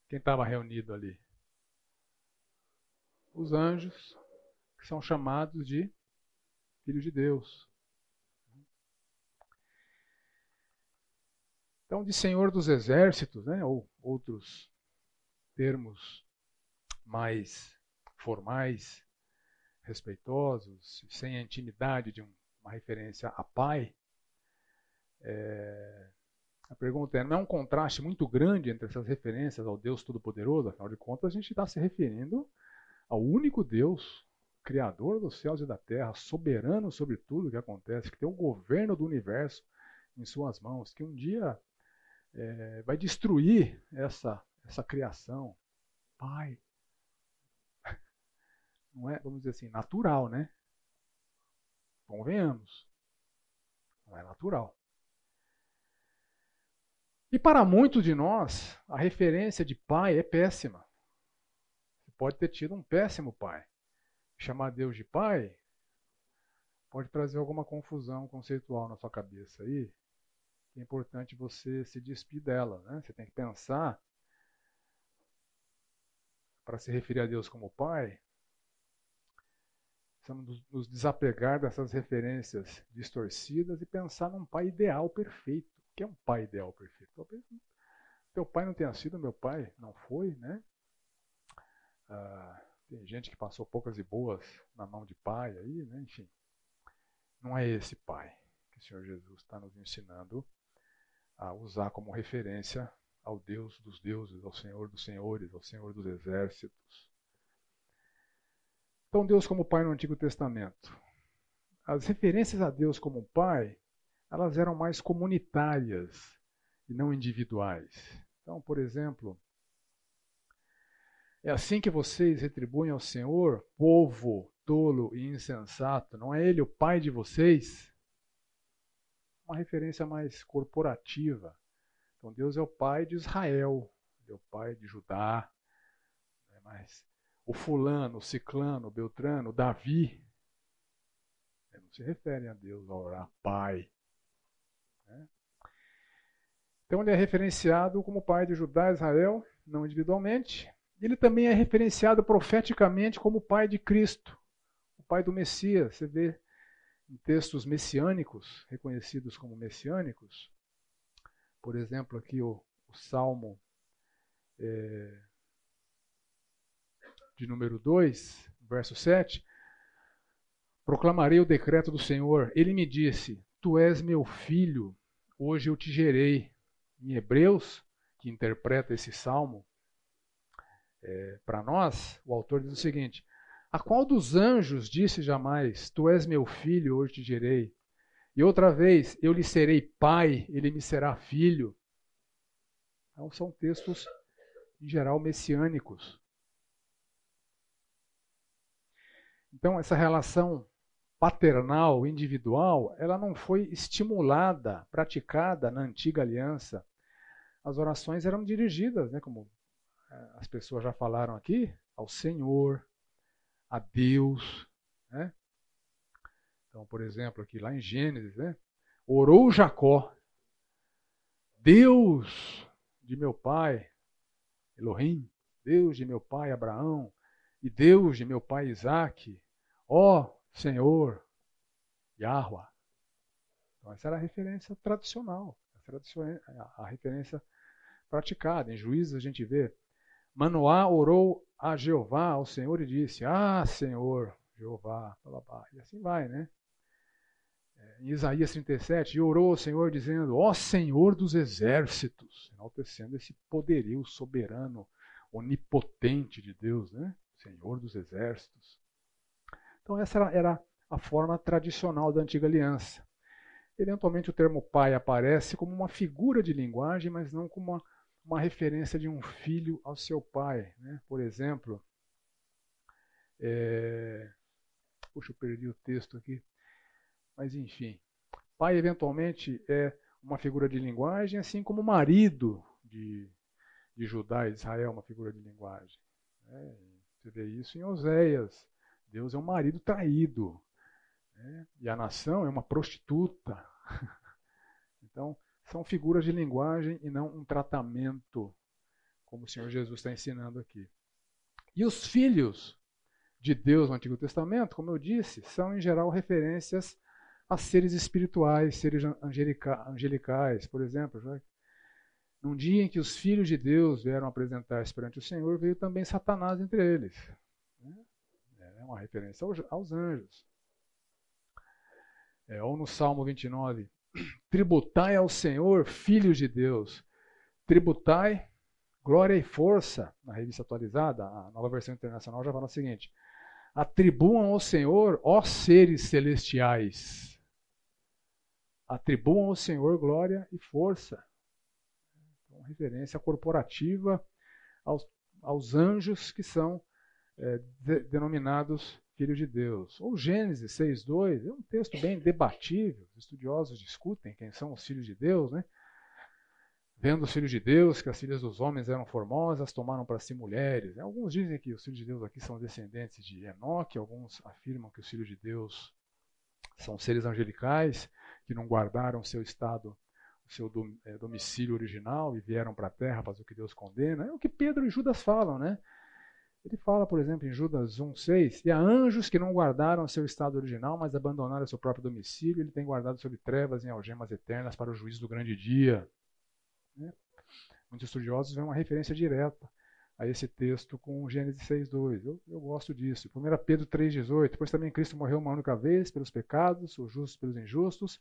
Quem estava reunido ali? Os anjos, que são chamados de filhos de Deus. Então, de Senhor dos Exércitos, né, ou outros termos mais formais, respeitosos, sem a intimidade de uma referência a pai, é, a pergunta é: não é um contraste muito grande entre essas referências ao Deus Todo-Poderoso? Afinal de contas, a gente está se referindo ao único Deus, Criador dos céus e da terra, soberano sobre tudo que acontece, que tem o governo do universo em suas mãos, que um dia é, vai destruir essa, essa criação. Pai. [LAUGHS] Não é, vamos dizer assim, natural, né? Convenhamos. Não é natural. E para muitos de nós, a referência de pai é péssima. Você pode ter tido um péssimo pai. Chamar Deus de pai pode trazer alguma confusão conceitual na sua cabeça aí, é importante você se despir dela. Né? Você tem que pensar, para se referir a Deus como Pai, precisamos nos desapegar dessas referências distorcidas e pensar num pai ideal perfeito. O que é um pai ideal perfeito? Talvez teu pai não tenha sido meu pai, não foi, né? Ah, tem gente que passou poucas e boas na mão de pai aí, né? Enfim, não é esse pai que o Senhor Jesus está nos ensinando a usar como referência ao Deus dos deuses, ao Senhor dos senhores, ao Senhor dos exércitos. Então, Deus como Pai no Antigo Testamento. As referências a Deus como Pai, elas eram mais comunitárias e não individuais. Então, por exemplo, é assim que vocês retribuem ao Senhor, povo tolo e insensato. Não é Ele o Pai de vocês? Uma referência mais corporativa. Então, Deus é o Pai de Israel, é o Pai de Judá. Né? Mas o fulano, o ciclano, o beltrano, o Davi, não se referem a Deus a orar Pai. Né? Então, ele é referenciado como Pai de Judá e Israel, não individualmente. Ele também é referenciado profeticamente como Pai de Cristo, o Pai do Messias. Você vê em textos messiânicos, reconhecidos como messiânicos, por exemplo, aqui o, o Salmo é, de número 2, verso 7, proclamarei o decreto do Senhor. Ele me disse: Tu és meu filho, hoje eu te gerei. Em Hebreus, que interpreta esse salmo, é, para nós, o autor diz o seguinte: A qual dos anjos disse jamais: Tu és meu filho, hoje te gerei? E outra vez, eu lhe serei pai, ele me será filho. Então, são textos, em geral, messiânicos. Então, essa relação paternal, individual, ela não foi estimulada, praticada na antiga aliança. As orações eram dirigidas, né, como eh, as pessoas já falaram aqui, ao Senhor, a Deus. Né? Então, por exemplo, aqui lá em Gênesis, né, orou Jacó, Deus de meu pai, Elohim, Deus de meu pai Abraão, e Deus de meu pai Isaac, ó Senhor, Yahweh. Então, essa era a referência tradicional, a, referência praticada. Em Juízes a gente vê, Manoá orou a Jeová, ao Senhor, e disse, Ah, Senhor, Jeová, blá, blá. e assim vai, né? É, em Isaías 37, e orou ao Senhor dizendo, ó Senhor dos exércitos, enaltecendo esse poderio soberano, onipotente de Deus, né? Senhor dos exércitos. Então, essa era, era a forma tradicional da antiga aliança. Eventualmente, o termo pai aparece como uma figura de linguagem, mas não como uma, uma referência de um filho ao seu pai. Né? Por exemplo, é... puxa, eu perdi o texto aqui. Mas, enfim, pai eventualmente é uma figura de linguagem, assim como marido de, de Judá e Israel uma figura de linguagem. É, você vê isso em Oséias, Deus é um marido traído. Né? E a nação é uma prostituta. [LAUGHS] Então, são figuras de linguagem e não um tratamento, como o Senhor Jesus está ensinando aqui. E os filhos de Deus no Antigo Testamento, como eu disse, são em geral referências a seres espirituais, seres angelica angelicais. Por exemplo, já num dia em que os filhos de Deus vieram apresentar-se perante o Senhor, veio também Satanás entre eles uma referência aos anjos. É, ou no Salmo 29, tributai ao Senhor, filhos de Deus, tributai glória e força, na revista atualizada, a nova versão internacional já fala o seguinte, atribuam ao Senhor, ó seres celestiais, atribuam ao Senhor glória e força. Então, referência corporativa aos, aos anjos que são é, de, denominados filhos de Deus. Ou Gênesis 6.2, é um texto bem debatível, os estudiosos discutem quem são os filhos de Deus, né? Vendo os filhos de Deus, que as filhas dos homens eram formosas, tomaram para si mulheres. Alguns dizem que os filhos de Deus aqui são descendentes de Enoque, alguns afirmam que os filhos de Deus são seres angelicais, que não guardaram seu estado seu é, domicílio original e vieram para a terra fazer o que Deus condena. É o que Pedro e Judas falam, né? Ele fala, por exemplo, em Judas 1,6: E há anjos que não guardaram seu estado original, mas abandonaram seu próprio domicílio, ele tem guardado sob trevas em algemas eternas para o juízo do grande dia. Né? Muitos estudiosos veem uma referência direta a esse texto com Gênesis 6,2. Eu, eu gosto disso. 1 Pedro 3,18. Pois também Cristo morreu uma única vez pelos pecados, os justos pelos injustos,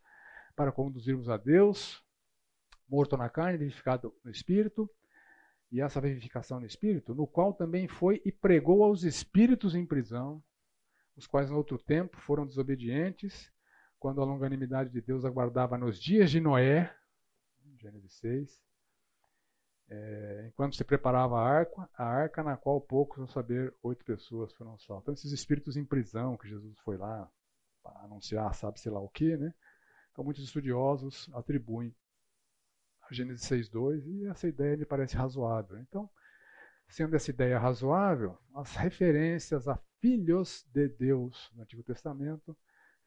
para conduzirmos a Deus, morto na carne, vivificado no espírito, e essa vivificação no espírito, no qual também foi e pregou aos espíritos em prisão, os quais no outro tempo foram desobedientes, quando a longanimidade de Deus aguardava nos dias de Noé, Gênesis 6, é, enquanto se preparava a arca, a arca na qual poucos vão saber oito pessoas foram salvas. Então, esses espíritos em prisão que Jesus foi lá anunciar, sabe sei lá o que, né? Então, muitos estudiosos atribuem a Gênesis 6.2 e essa ideia me parece razoável. Então, sendo essa ideia razoável, as referências a filhos de Deus no Antigo Testamento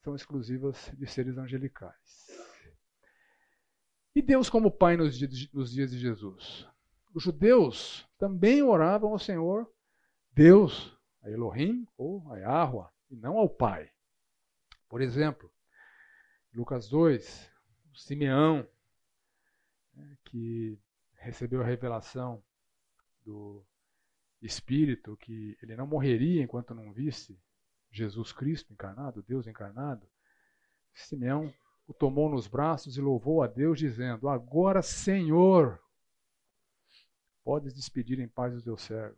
são exclusivas de seres angelicais. E Deus como Pai nos dias de Jesus? Os judeus também oravam ao Senhor Deus, a Elohim ou a Yahweh, e não ao Pai. Por exemplo, Lucas 2, Simeão, que recebeu a revelação do Espírito que ele não morreria enquanto não visse Jesus Cristo encarnado, Deus encarnado. Simeão o tomou nos braços e louvou a Deus, dizendo: Agora, Senhor, podes despedir em paz o teu servo.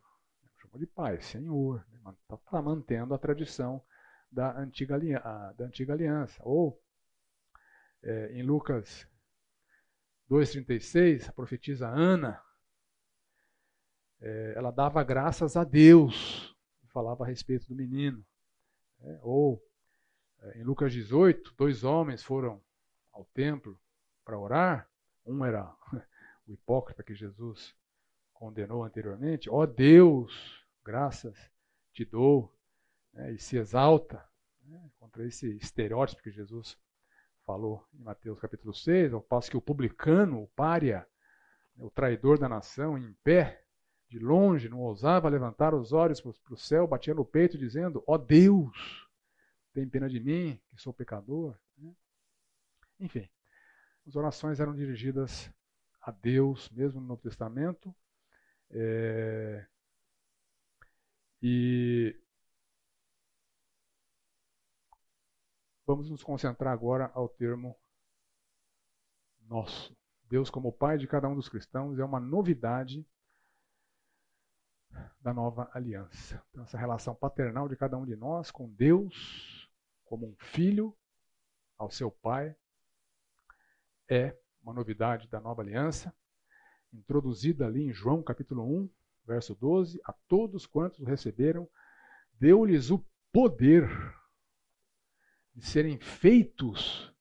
Chamou de pai, Senhor. Está tá mantendo a tradição da antiga, da antiga aliança. Ou, é, em Lucas 2,36, a profetisa Ana, é, ela dava graças a Deus, falava a respeito do menino. É, ou é, em Lucas 18, dois homens foram ao templo para orar. Um era [LAUGHS] o hipócrita que Jesus condenou anteriormente. Ó oh Deus, graças te dou. Né, e se exalta né, contra esse estereótipo que Jesus falou em Mateus capítulo 6, ao passo que o publicano, o pária, né, o traidor da nação, em pé, de longe, não ousava levantar os olhos para o céu, batia no peito, dizendo: Ó oh Deus, tem pena de mim, que sou pecador. Né? Enfim, as orações eram dirigidas a Deus, mesmo no Novo Testamento. É... E vamos nos concentrar agora ao termo nosso. Deus como Pai de cada um dos cristãos é uma novidade da nova aliança. Então, essa relação paternal de cada um de nós com Deus como um filho ao seu pai, é uma novidade da nova aliança, introduzida ali em João capítulo 1, verso 12, a todos quantos receberam, deu-lhes o poder de serem feitos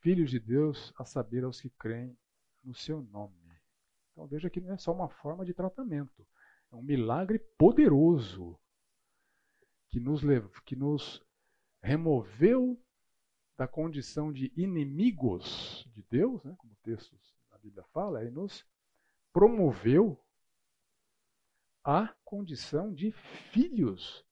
filhos de Deus, a saber aos que creem no seu nome. Então veja que não é só uma forma de tratamento, é um milagre poderoso que nos, que nos removeu da condição de inimigos de Deus, né, como o texto da Bíblia fala, e nos promoveu à condição de filhos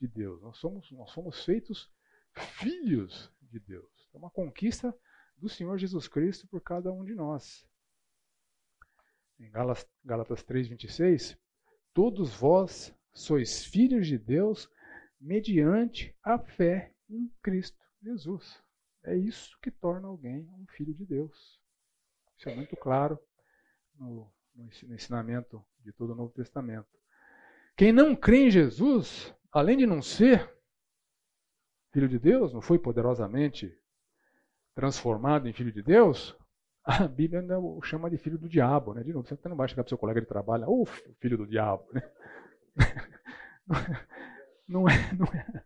de Deus. Nós somos, nós somos feitos filhos de Deus. É uma conquista do Senhor Jesus Cristo por cada um de nós. Em Gálatas 3:26, todos vós sois filhos de Deus mediante a fé em Cristo Jesus. É isso que torna alguém um filho de Deus. Isso é muito claro no, no ensinamento de todo o Novo Testamento. Quem não crê em Jesus, além de não ser filho de Deus, não foi poderosamente transformado em filho de Deus, a Bíblia ainda o chama de filho do diabo. Né? De novo, você não vai chegar para o seu colega de trabalho, ô filho do diabo. Né? [LAUGHS] não é, não é,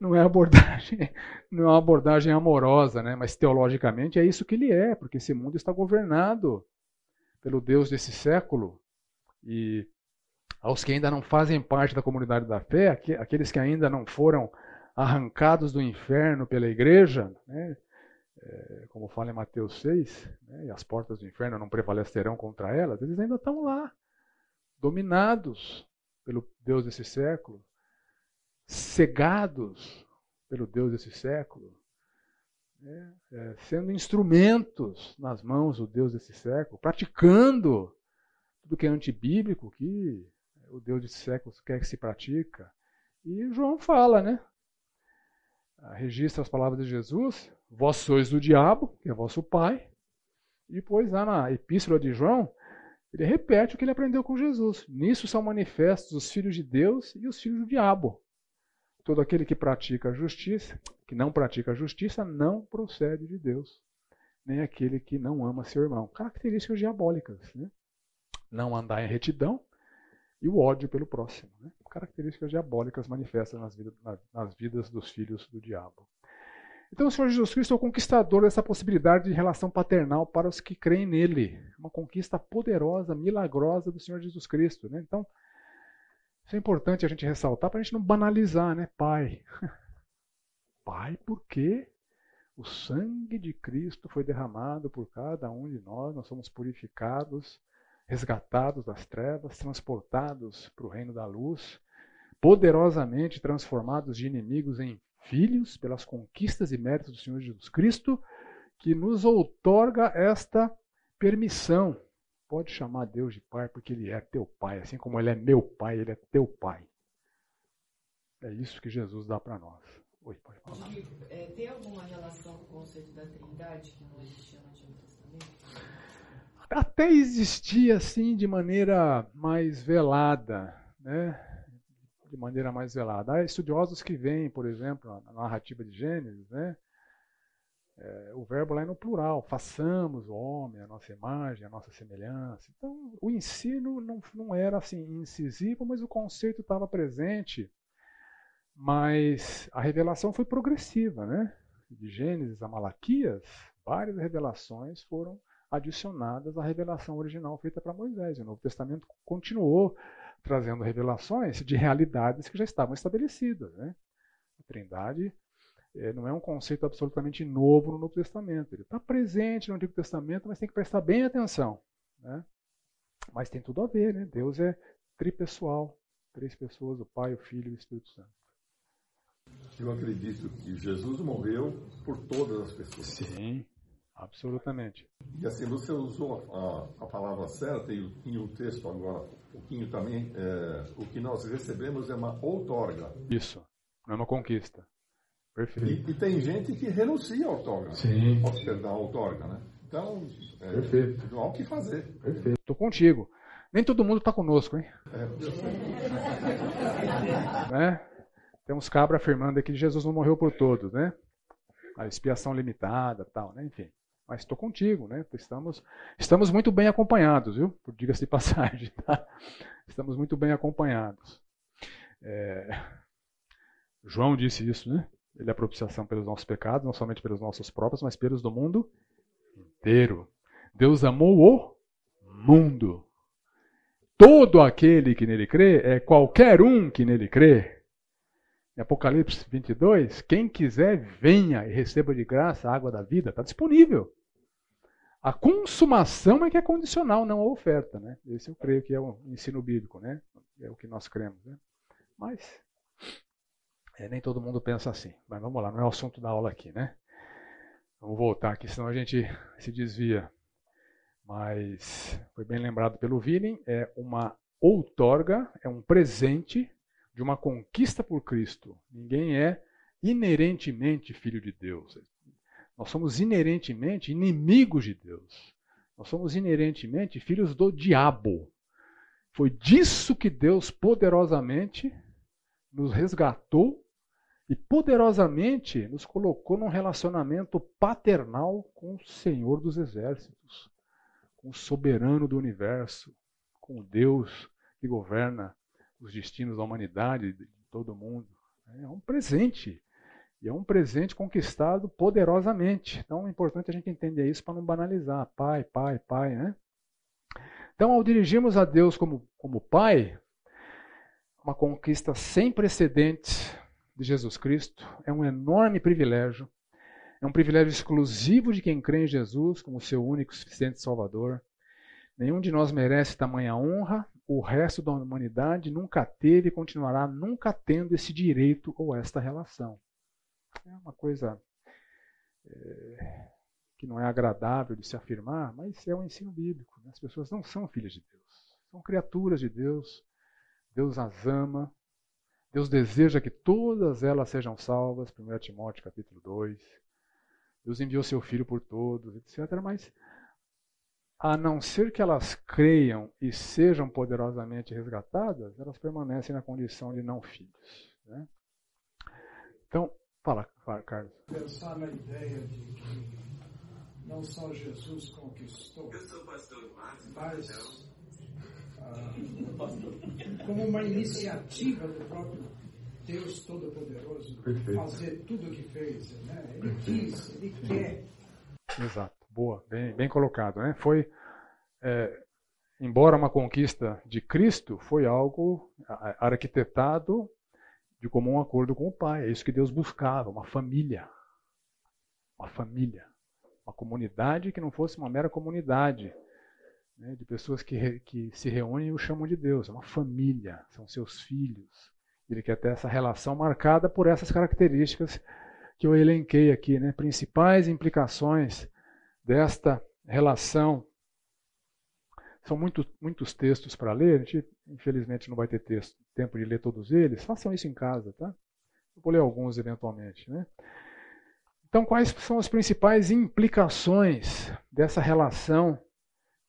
não é abordagem, não é uma abordagem amorosa, né? Mas teologicamente é isso que ele é, porque esse mundo está governado pelo Deus desse século e aos que ainda não fazem parte da comunidade da fé, aqueles que ainda não foram arrancados do inferno pela igreja, né? é, como fala em Mateus 6, né, e as portas do inferno não prevalecerão contra elas, eles ainda estão lá, dominados pelo Deus desse século, cegados pelo Deus desse século, né, é, sendo instrumentos nas mãos do Deus desse século, praticando tudo que é antibíblico, que o Deus desse século quer que se pratica. E João fala, né? Registra as palavras de Jesus, vós sois do diabo, que é vosso pai. E depois, lá na epístola de João, ele repete o que ele aprendeu com Jesus. Nisso são manifestos os filhos de Deus e os filhos do diabo. Todo aquele que pratica a justiça, que não pratica a justiça, não procede de Deus. Nem aquele que não ama seu irmão. Características diabólicas. Né? Não andar em retidão e o ódio pelo próximo. Né? Características diabólicas manifestas nas vidas, nas vidas dos filhos do diabo. Então o Senhor Jesus Cristo é o conquistador dessa possibilidade de relação paternal para os que creem nele. Uma conquista poderosa, milagrosa do Senhor Jesus Cristo. Né? Então, isso é importante a gente ressaltar para a gente não banalizar, né? Pai. [LAUGHS] Pai, porque o sangue de Cristo foi derramado por cada um de nós, nós somos purificados, resgatados das trevas, transportados para o reino da luz, poderosamente transformados de inimigos em filhos pelas conquistas e méritos do Senhor Jesus Cristo, que nos outorga esta permissão. Pode chamar Deus de Pai porque Ele é teu Pai, assim como Ele é meu Pai, Ele é teu Pai. É isso que Jesus dá para nós. Oi, pode falar. É, tem alguma relação com o conceito da Trindade que não existia no Antigo Testamento? Até existia assim de maneira mais velada, né? de maneira mais velada. Há estudiosos que veem, por exemplo, na narrativa de Gênesis, né? É, o verbo lá é no plural, façamos o homem, a nossa imagem, a nossa semelhança. Então, o ensino não, não era assim incisivo, mas o conceito estava presente. Mas a revelação foi progressiva, né? De Gênesis a Malaquias, várias revelações foram adicionadas à revelação original feita para Moisés. O Novo Testamento continuou trazendo revelações de realidades que já estavam estabelecidas. Né? A Trindade é, não é um conceito absolutamente novo no Novo Testamento. Ele está presente no Antigo Testamento, mas tem que prestar bem atenção. Né? Mas tem tudo a ver, né? Deus é tripessoal, três pessoas, o Pai, o Filho e o Espírito Santo. Eu acredito que Jesus morreu por todas as pessoas. Sim, absolutamente. E assim, você usou a, a palavra certa e, e, o texto agora, um pouquinho também, é, o que nós recebemos é uma outorga. Isso, não é uma conquista. Perfeito. E, e tem gente que renuncia à outorga. Sim. Perdão, à outorga, né? Então, é, Perfeito. não há o que fazer. Perfeito. Estou contigo. Nem todo mundo está conosco, hein? É, [LAUGHS] né? Tem uns cabras afirmando que Jesus não morreu por todos, né? A expiação limitada tal, né? Enfim. Mas estou contigo, né? Estamos, estamos muito bem acompanhados, viu? Diga-se de passagem, tá? Estamos muito bem acompanhados. É... João disse isso, né? Ele é propiciação pelos nossos pecados, não somente pelos nossos próprios, mas pelos do mundo inteiro. Deus amou o mundo. Todo aquele que nele crê é qualquer um que nele crê. Em Apocalipse 22, quem quiser, venha e receba de graça a água da vida, está disponível. A consumação é que é condicional, não a oferta. Né? Esse eu creio que é o ensino bíblico, né? é o que nós cremos. Né? Mas é, nem todo mundo pensa assim. Mas vamos lá, não é o assunto da aula aqui. Né? Vamos voltar aqui, senão a gente se desvia. Mas foi bem lembrado pelo Willing, é uma outorga, é um presente de uma conquista por Cristo. Ninguém é inerentemente filho de Deus. Nós somos inerentemente inimigos de Deus. Nós somos inerentemente filhos do diabo. Foi disso que Deus poderosamente nos resgatou e poderosamente nos colocou num relacionamento paternal com o Senhor dos Exércitos, com o soberano do universo, com o Deus que governa os destinos da humanidade, de todo mundo. É um presente. E é um presente conquistado poderosamente. Então é importante a gente entender isso para não banalizar. Pai, pai, pai, né? Então, ao dirigirmos a Deus como, como Pai, uma conquista sem precedentes de Jesus Cristo, é um enorme privilégio, É um privilégio exclusivo de quem crê em Jesus como seu único e suficiente Salvador. Nenhum de nós merece tamanha honra, o resto da humanidade nunca teve e continuará nunca tendo esse direito ou esta relação. É uma coisa é, que não é agradável de se afirmar, mas é um ensino bíblico. Né? As pessoas não são filhas de Deus, são criaturas de Deus. Deus as ama, Deus deseja que todas elas sejam salvas, 1 Timóteo capítulo 2. Deus enviou seu Filho por todos, etc. Mas, a não ser que elas creiam e sejam poderosamente resgatadas, elas permanecem na condição de não filhos. Né? Então, fala, Carlos. Pensar na ideia de que não só Jesus conquistou, mas ah, como uma iniciativa do próprio Deus Todo-Poderoso fazer tudo o que fez. Né? Ele quis, ele quer. Exato, boa, bem, bem colocado. Né? Foi, é, embora uma conquista de Cristo, foi algo arquitetado de comum acordo com o Pai. É isso que Deus buscava, uma família. Uma família. Uma comunidade que não fosse uma mera comunidade né, de pessoas que, que se reúnem e o chamam de Deus. É uma família, são seus filhos. Ele quer ter essa relação marcada por essas características que eu elenquei aqui, né? principais implicações desta relação. São muito, muitos textos para ler, a gente infelizmente não vai ter texto, tempo de ler todos eles. Façam isso em casa, tá? Eu vou ler alguns eventualmente. Né? Então, quais são as principais implicações dessa relação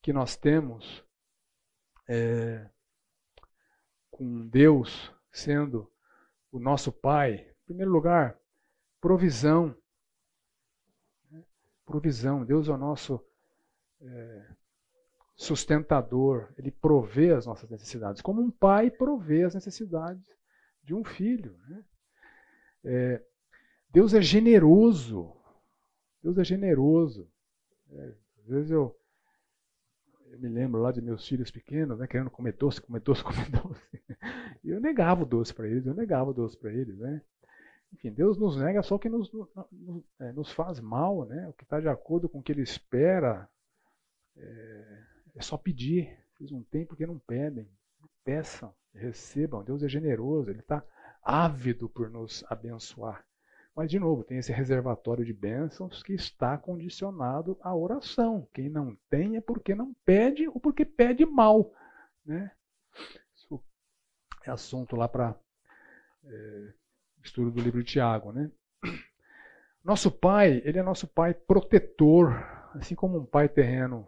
que nós temos é, com Deus sendo o nosso Pai, em primeiro lugar, provisão. Provisão. Deus é o nosso é, sustentador. Ele provê as nossas necessidades, como um pai provê as necessidades de um filho. Né? É, Deus é generoso. Deus é generoso. É, às vezes eu eu me lembro lá de meus filhos pequenos, né, querendo comer doce, comer doce, [LAUGHS] comer doce. E eu negava o doce para eles, eu negava o doce para eles, né? Enfim, Deus nos nega só o que nos, nos, é, nos faz mal, né? O que está de acordo com o que Ele espera é, é só pedir. Vocês não têm porque não pedem. Peçam, recebam. Deus é generoso, Ele está ávido por nos abençoar. Mas, de novo, tem esse reservatório de bênçãos que está condicionado à oração. Quem não tem é porque não pede ou porque pede mal. Né? Isso é assunto lá para é, estudo do livro de Tiago. Né? Nosso pai, ele é nosso pai protetor, assim como um pai terreno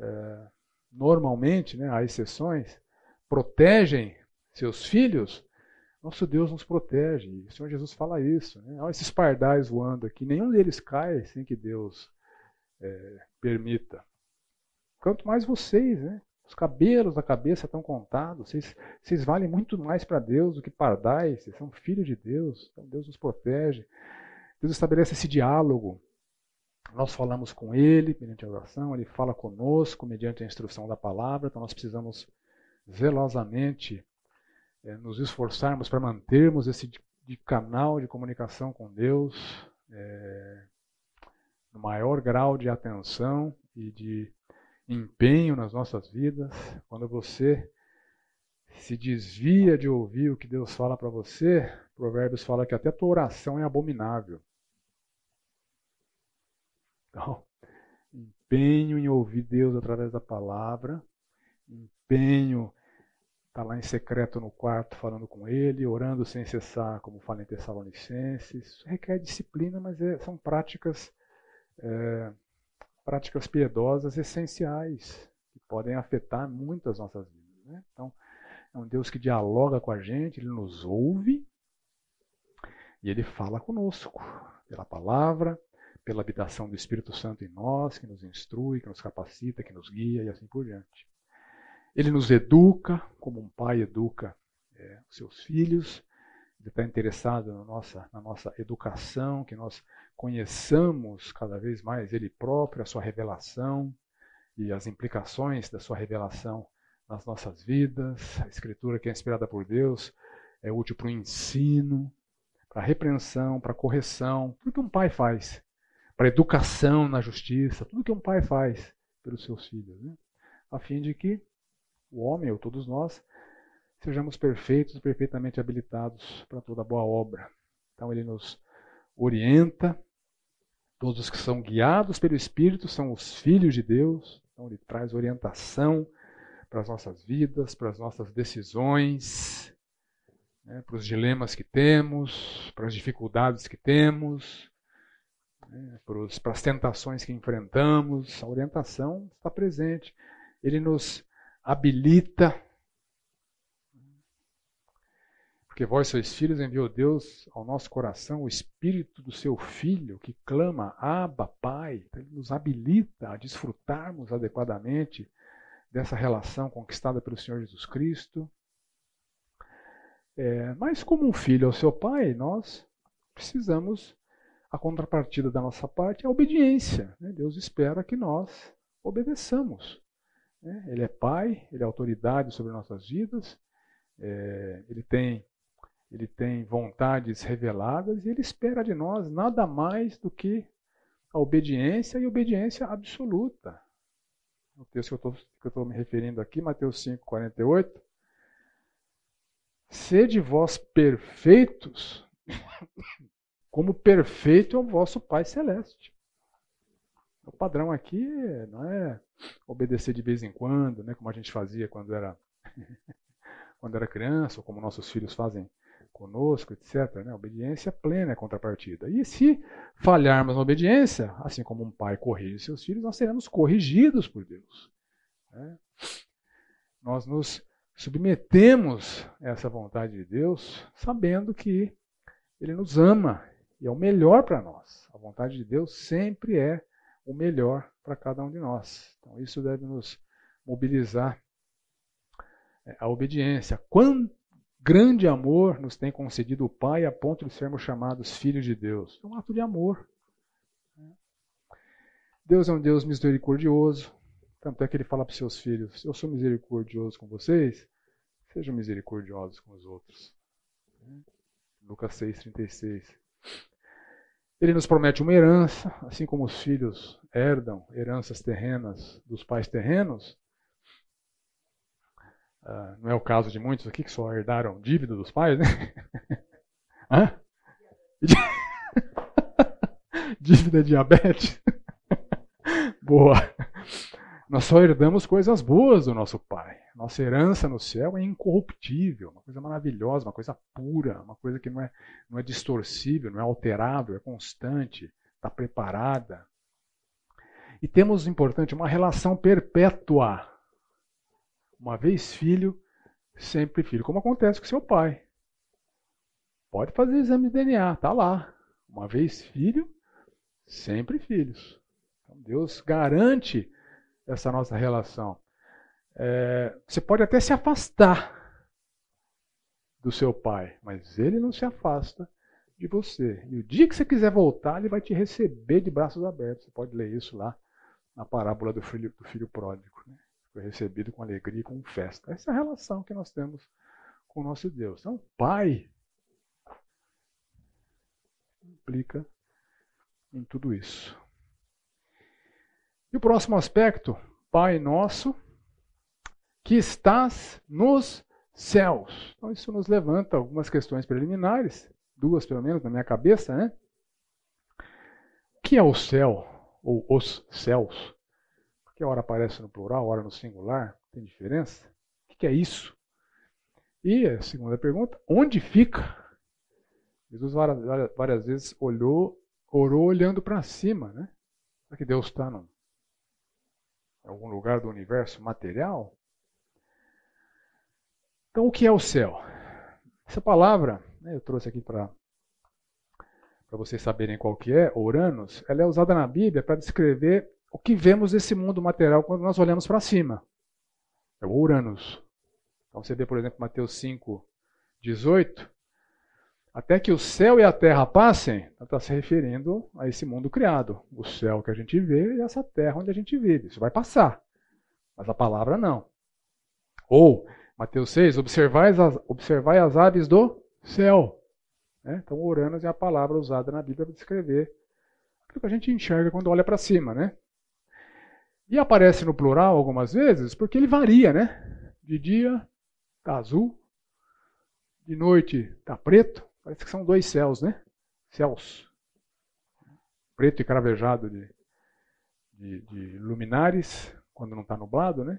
é, normalmente, né, há exceções, protegem seus filhos, nosso Deus nos protege. O Senhor Jesus fala isso. Né? Olha esses pardais voando aqui. Nenhum deles cai sem que Deus é, permita. Quanto mais vocês, né? Os cabelos da cabeça estão contados. Vocês, vocês valem muito mais para Deus do que pardais. Vocês são filhos de Deus. Então Deus nos protege. Deus estabelece esse diálogo. Nós falamos com Ele mediante a oração, Ele fala conosco mediante a instrução da palavra. Então nós precisamos zelosamente é, nos esforçarmos para mantermos esse de canal de comunicação com Deus é, no maior grau de atenção e de empenho nas nossas vidas. Quando você se desvia de ouvir o que Deus fala para você, Provérbios fala que até a tua oração é abominável. Então, empenho em ouvir Deus através da palavra, empenho Está lá em secreto no quarto falando com ele, orando sem cessar, como fala em Tessalonicenses. Isso requer disciplina, mas é, são práticas, é, práticas piedosas essenciais que podem afetar muito as nossas vidas. Né? Então, é um Deus que dialoga com a gente, ele nos ouve e ele fala conosco pela palavra, pela habitação do Espírito Santo em nós, que nos instrui, que nos capacita, que nos guia e assim por diante. Ele nos educa, como um pai educa é, os seus filhos. Ele está interessado na nossa, na nossa educação, que nós conheçamos cada vez mais Ele próprio, a sua revelação e as implicações da sua revelação nas nossas vidas. A Escritura, que é inspirada por Deus, é útil para o ensino, para repreensão, para correção, tudo que um pai faz, para educação na justiça, tudo que um pai faz pelos seus filhos, né? a fim de que o homem, ou todos nós, sejamos perfeitos, perfeitamente habilitados para toda boa obra. Então ele nos orienta, todos os que são guiados pelo Espírito são os filhos de Deus, então ele traz orientação para as nossas vidas, para as nossas decisões, né, para os dilemas que temos, para as dificuldades que temos, né, para, as tentações que enfrentamos. A orientação está presente. Ele nos habilita. Porque vós sois filhos, enviou Deus ao nosso coração o Espírito do seu Filho, que clama, Abba, Pai. Ele nos habilita a desfrutarmos adequadamente dessa relação conquistada pelo Senhor Jesus Cristo. É, mas, como um filho ao seu pai, nós precisamos, a contrapartida da nossa parte é a obediência. Né? Deus espera que nós obedeçamos. Né? Ele é pai, ele é autoridade sobre nossas vidas, é, ele, tem, ele tem vontades reveladas e ele espera de nós nada mais do que a obediência e obediência absoluta o texto que eu estou me referindo aqui, Mateus 5, 48. Sede vós perfeitos, como perfeito é o vosso Pai Celeste. O padrão aqui não é obedecer de vez em quando, né, como a gente fazia quando era, [LAUGHS] quando era criança, ou como nossos filhos fazem conosco, etc. Né? Obediência plena é contrapartida. E se falharmos na obediência, assim como um pai corrige seus filhos, nós seremos corrigidos por Deus. Né? Nós nos submetemos a essa vontade de Deus, sabendo que Ele nos ama e é o melhor para nós. A vontade de Deus sempre é o melhor para cada um de nós. Então isso deve nos mobilizar é, a obediência. Quanto grande amor nos tem concedido o Pai a ponto de sermos chamados filhos de Deus. É um ato de amor. Deus é um Deus misericordioso. Tanto é que ele fala para os seus filhos: Eu sou misericordioso com vocês, sejam misericordiosos com os outros. Lucas 6,36. Ele nos promete uma herança, assim como os filhos herdam heranças terrenas dos pais terrenos, Uh, não é o caso de muitos aqui que só herdaram dívida dos pais, né? [LAUGHS] Hã? [LAUGHS] dívida diabetes. [LAUGHS] Boa. Nós só herdamos coisas boas do nosso pai. Nossa herança no céu é incorruptível, uma coisa maravilhosa, uma coisa pura, uma coisa que não é, não é distorcível, não é alterável, é constante, está preparada. E temos, importante, uma relação perpétua uma vez filho, sempre filho. Como acontece com seu pai. Pode fazer exame de DNA, tá lá. Uma vez filho, sempre filhos. Então, Deus garante essa nossa relação. É, você pode até se afastar do seu pai, mas ele não se afasta de você. E o dia que você quiser voltar, ele vai te receber de braços abertos. Você pode ler isso lá na parábola do filho, do filho pródigo. Né? foi recebido com alegria e com festa. Essa é a relação que nós temos com o nosso Deus. Então, Pai implica em tudo isso. E o próximo aspecto, Pai nosso, que estás nos céus. Então, isso nos levanta algumas questões preliminares, duas pelo menos na minha cabeça, né? O que é o céu, ou os céus? que a hora aparece no plural, a hora no singular, tem diferença? O que é isso? E a segunda pergunta, onde fica? Jesus várias, várias vezes olhou, orou olhando para cima, né? Será que Deus está em algum lugar do universo material? Então, o que é o céu? Essa palavra, né, eu trouxe aqui para vocês saberem qual que é, Uranus, ela é usada na Bíblia para descrever o que vemos desse mundo material quando nós olhamos para cima. É o Uranus. Então você vê, por exemplo, Mateus 5, 18. Até que o céu e a terra passem, está se referindo a esse mundo criado. O céu que a gente vê e essa terra onde a gente vive. Isso vai passar. Mas a palavra não. Ou, Mateus 6, observai as, observai as aves do céu. Né? Então, Uranus é a palavra usada na Bíblia para descrever aquilo que a gente enxerga quando olha para cima. Né? E aparece no plural algumas vezes porque ele varia. Né? De dia está azul, de noite está preto. Parece que são dois céus, né? Céus. Preto e cravejado de, de, de luminares, quando não está nublado, né?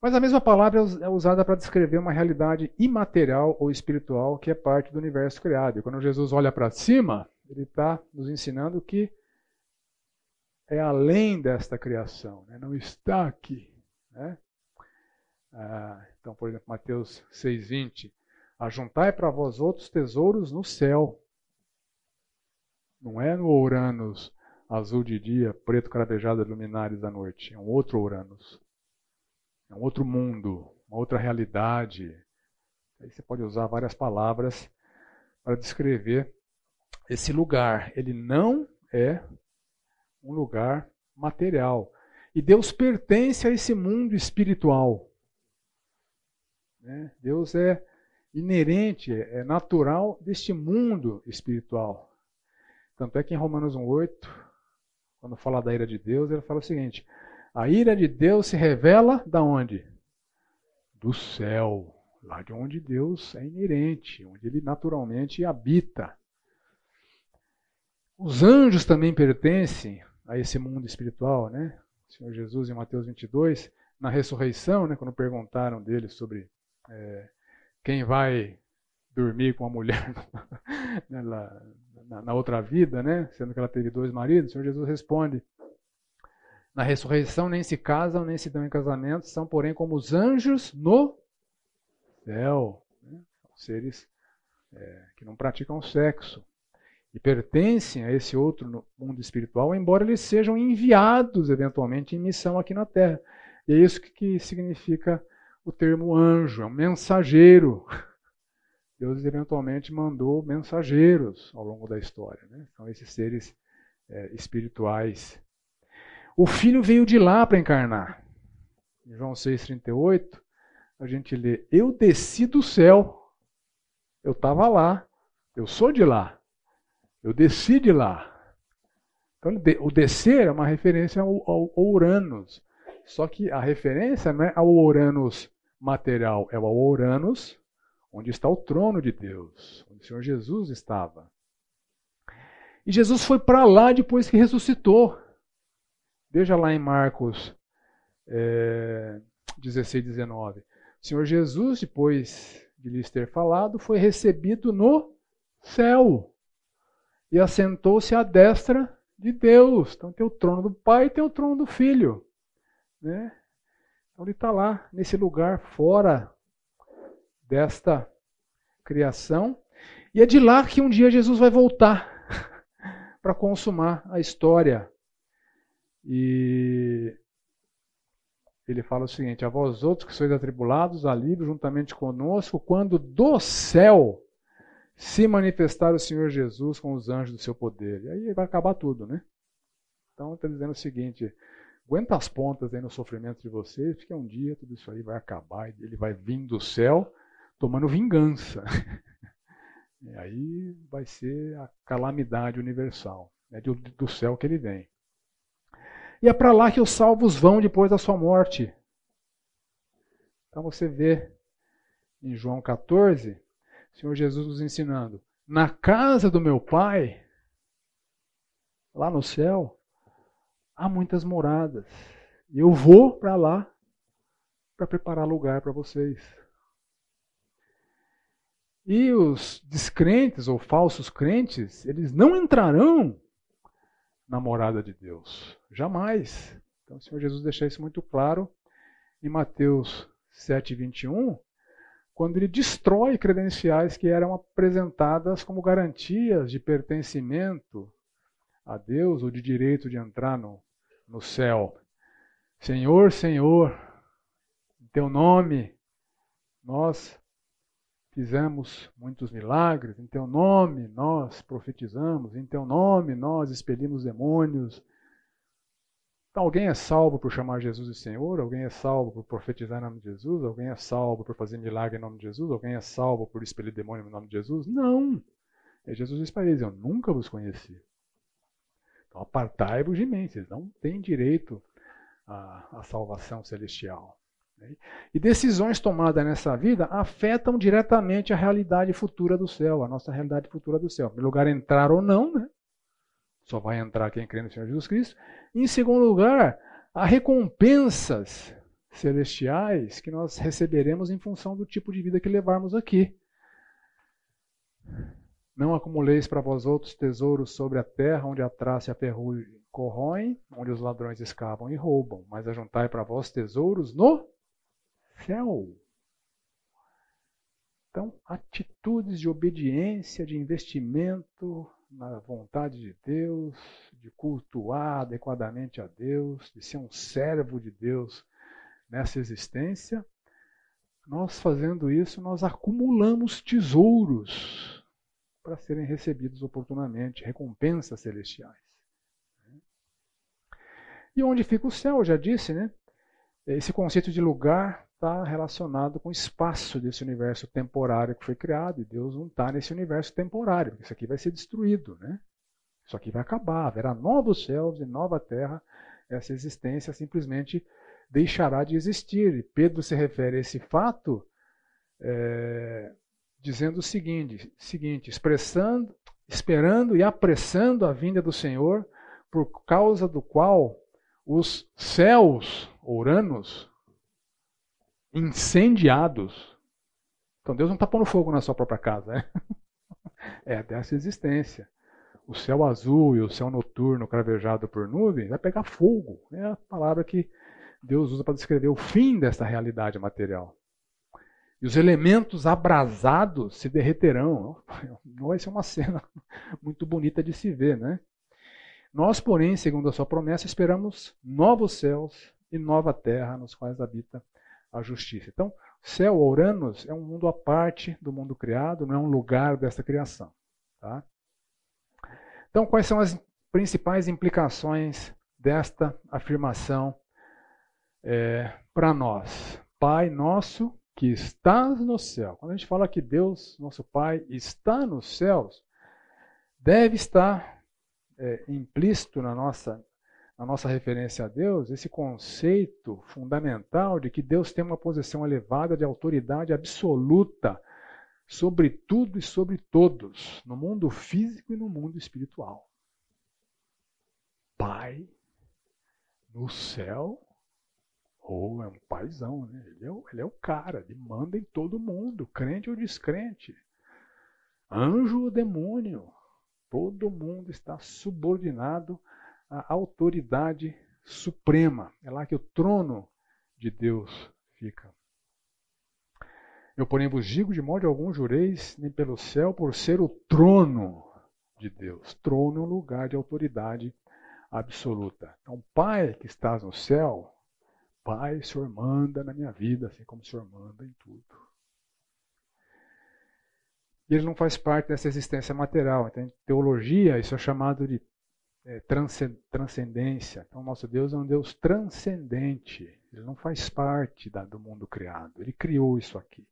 Mas a mesma palavra é usada para descrever uma realidade imaterial ou espiritual que é parte do universo criado. E quando Jesus olha para cima, ele está nos ensinando que é além desta criação, né? não está aqui. Né? Ah, então, por exemplo, Mateus 6,20: Ajuntai para vós outros tesouros no céu. Não é no Uranus azul de dia, preto cravejado de luminares da noite. É um outro Uranus. É um outro mundo, uma outra realidade. Aí você pode usar várias palavras para descrever esse lugar. Ele não é um lugar material. E Deus pertence a esse mundo espiritual. Né? Deus é inerente, é natural deste mundo espiritual. Tanto é que em Romanos 1,8, quando fala da ira de Deus, ele fala o seguinte: a ira de Deus se revela da onde? Do céu, lá de onde Deus é inerente, onde ele naturalmente habita. Os anjos também pertencem a esse mundo espiritual, né? O Senhor Jesus em Mateus 22, na ressurreição, né, quando perguntaram dele sobre é, quem vai dormir com a mulher [LAUGHS] na, na, na, outra vida, né, sendo que ela teve dois maridos, o Senhor Jesus responde: na ressurreição nem se casam, nem se dão em casamento, são, porém, como os anjos no céu. Né? Seres é, que não praticam sexo e pertencem a esse outro mundo espiritual, embora eles sejam enviados eventualmente em missão aqui na Terra. E é isso que significa o termo anjo, é um mensageiro. [LAUGHS] Deus eventualmente mandou mensageiros ao longo da história. Né? São esses seres é, espirituais o Filho veio de lá para encarnar. Em João 6,38, a gente lê: Eu desci do céu. Eu estava lá. Eu sou de lá. Eu desci de lá. Então, o descer é uma referência ao, ao, Uranus. Só que a referência não é ao Uranus material, é ao Uranus onde está o trono de Deus, onde o Senhor Jesus estava. E Jesus foi para lá depois que ressuscitou. Veja lá em Marcos é, 16, 19. O Senhor Jesus, depois de lhes ter falado, foi recebido no céu e assentou-se à destra de Deus. Então tem o trono do Pai e tem o trono do Filho. Né? Então ele está lá, nesse lugar fora desta criação. E é de lá que um dia Jesus vai voltar [LAUGHS] para consumar a história e ele fala o seguinte: A vós outros que sois atribulados, alívio juntamente conosco, quando do céu se manifestar o Senhor Jesus com os anjos do seu poder. E aí vai acabar tudo, né? Então está dizendo o seguinte: aguenta as pontas aí no sofrimento de vocês, porque um dia tudo isso aí vai acabar, ele vai vir do céu tomando vingança. [LAUGHS] E aí vai ser a calamidade universal, é do, do céu que ele vem. E é para lá que os salvos vão depois da sua morte. Então você vê em João 14, o Senhor Jesus nos ensinando: na casa do meu Pai, lá no céu, há muitas moradas. E eu vou para lá para preparar lugar para vocês. E os descrentes ou falsos crentes, eles não entrarão na morada de Deus. Jamais. Então o Senhor Jesus deixa isso muito claro em Mateus 7, 21, quando ele destrói credenciais que eram apresentadas como garantias de pertencimento a Deus ou de direito de entrar no, no céu. Senhor, Senhor, em teu nome nós fizemos muitos milagres, em teu nome nós profetizamos, em teu nome nós expelimos demônios. Então, alguém é salvo por chamar Jesus de Senhor? Alguém é salvo por profetizar em nome de Jesus? Alguém é salvo por fazer milagre em nome de Jesus? Alguém é salvo por expelir demônio em nome de Jesus? Não! E Jesus diz para eles: Eu nunca vos conheci. Então, apartai-vos de mim, vocês não têm direito à, à salvação celestial. E decisões tomadas nessa vida afetam diretamente a realidade futura do céu, a nossa realidade futura do céu. Em primeiro lugar, entrar ou não, né? Só vai entrar quem crê no Senhor Jesus Cristo. Em segundo lugar, há recompensas celestiais que nós receberemos em função do tipo de vida que levarmos aqui. Não acumuleis para vós outros tesouros sobre a terra, onde a traça e a ferrugem corroem, onde os ladrões escavam e roubam, mas ajuntai para vós tesouros no céu. Então, atitudes de obediência, de investimento na vontade de Deus, de cultuar adequadamente a Deus, de ser um servo de Deus nessa existência, nós fazendo isso, nós acumulamos tesouros para serem recebidos oportunamente, recompensas celestiais. E onde fica o céu, já disse, né? Esse conceito de lugar está relacionado com o espaço desse universo temporário que foi criado, e Deus não está nesse universo temporário, porque isso aqui vai ser destruído, né? Isso aqui vai acabar, haverá novos céus e nova terra, essa existência simplesmente deixará de existir. E Pedro se refere a esse fato é, dizendo o seguinte, seguinte expressando, esperando e apressando a vinda do Senhor, por causa do qual os céus, Uranos, incendiados. Então Deus não está pondo fogo na sua própria casa. Né? [LAUGHS] É dessa existência. O céu azul e o céu noturno cravejado por nuvens vai pegar fogo. É a palavra que Deus usa para descrever o fim dessa realidade material. E os elementos abrasados se derreterão. Vai ser uma cena [LAUGHS] muito bonita de se ver, né? Nós, porém, segundo a sua promessa, esperamos novos céus e nova terra nos quais habita a justiça. Então, céu, Uranus, é um mundo à parte do mundo criado, não é um lugar dessa criação. Tá? Então, quais são as principais implicações desta afirmação é, para nós? Pai nosso que estás no céu. Quando a gente fala que Deus, nosso Pai, está nos céus, deve estar é, implícito na nossa a nossa referência a Deus, esse conceito fundamental de que Deus tem uma posição elevada de autoridade absoluta sobre tudo e sobre todos, no mundo físico e no mundo espiritual. Pai no céu, oh, é um paizão, né? Ele é, o, ele é o cara, ele manda em todo mundo, crente ou descrente, anjo ou demônio, todo mundo está subordinado a autoridade suprema. É lá que o trono de Deus fica. Eu, porém, vos digo: de modo algum jureis, nem pelo céu, por ser o trono de Deus. Trono é um lugar de autoridade absoluta. Então, Pai que estás no céu, Pai, o Senhor manda na minha vida, assim como o Senhor manda em tudo. E ele não faz parte dessa existência material. Então, em teologia, isso é chamado de é, transcendência. Então, nosso Deus é um Deus transcendente. Ele não faz parte da, do mundo criado. Ele criou isso aqui.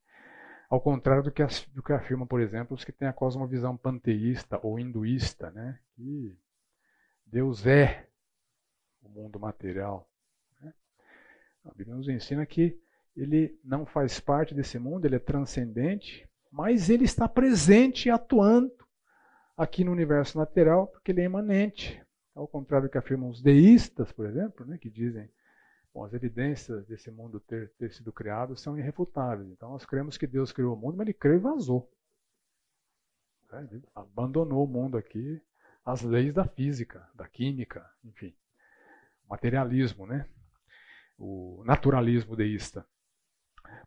Ao contrário do que, do que afirma, por exemplo, os que têm a cosmovisão panteísta ou hinduísta, né? que Deus é o mundo material. Né? A Bíblia nos ensina que ele não faz parte desse mundo, ele é transcendente, mas ele está presente e atuando aqui no universo lateral, porque ele é imanente. Ao contrário do que afirmam os deístas, por exemplo, né, que dizem bom, as evidências desse mundo ter, ter sido criado são irrefutáveis. Então nós cremos que Deus criou o mundo, mas ele criou e vazou. É, ele abandonou o mundo aqui, as leis da física, da química, enfim. Materialismo, né? O naturalismo deísta.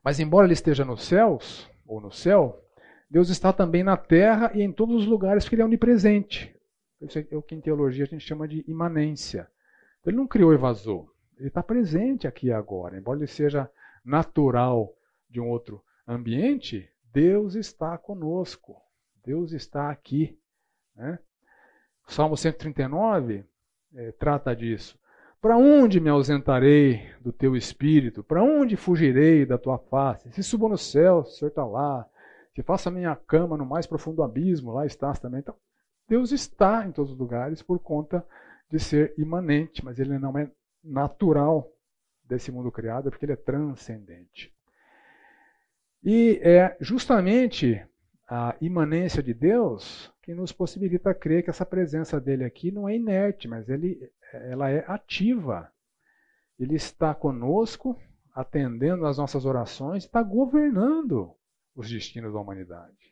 Mas embora ele esteja nos céus, ou no céu, Deus está também na terra e em todos os lugares porque ele é onipresente. Isso é o que em teologia a gente chama de imanência. Ele não criou e vazou. Ele está presente aqui agora. Embora ele seja natural de um outro ambiente, Deus está conosco. Deus está aqui. Né? O Salmo 139 é, trata disso. Para onde me ausentarei do teu espírito? Para onde fugirei da tua face? Se subo no céu, o Senhor está lá. Se faço a minha cama no mais profundo abismo, lá estás também. Então, Deus está em todos os lugares por conta de ser imanente, mas ele não é natural desse mundo criado, porque ele é transcendente. E é justamente a imanência de Deus que nos possibilita crer que essa presença dele aqui não é inerte, mas ele, ela é ativa. Ele está conosco, atendendo às nossas orações, está governando os destinos da humanidade.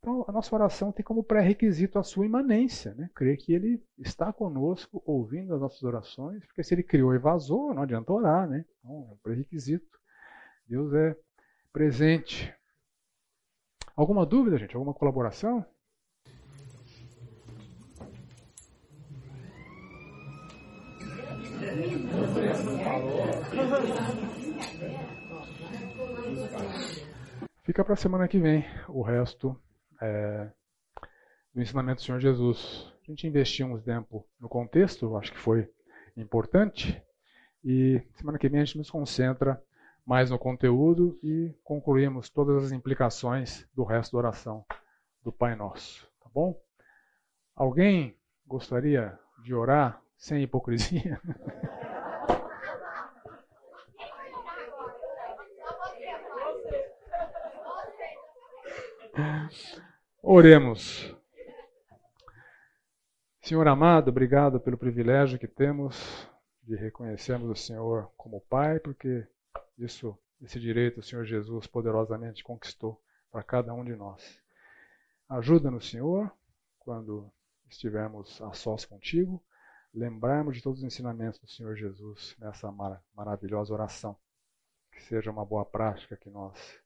Então, a nossa oração tem como pré-requisito a sua imanência, né? crer que ele está conosco, ouvindo as nossas orações, porque se ele criou e vazou, não adianta orar, né? Então, é um pré-requisito. Deus é presente. Alguma dúvida, gente? Alguma colaboração? Fica para a semana que vem o resto é, do ensinamento do Senhor Jesus. A gente investiu um tempo no contexto, acho que foi importante. E semana que vem a gente nos concentra mais no conteúdo e concluímos todas as implicações do resto da oração do Pai Nosso. Tá bom? Alguém gostaria de orar sem hipocrisia? Oremos. Senhor amado, obrigado pelo privilégio que temos de reconhecermos o Senhor como Pai, porque isso, esse direito o Senhor Jesus poderosamente conquistou para cada um de nós. Ajuda-nos, Senhor, quando estivermos a sós contigo, lembrarmos de todos os ensinamentos do Senhor Jesus nessa mar maravilhosa oração. Que seja uma boa prática que nós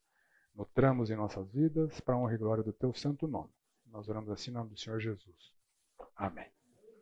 nutramos em nossas vidas para a honra e glória do teu santo nome. Nós oramos assim em nome do Senhor Jesus. Amém.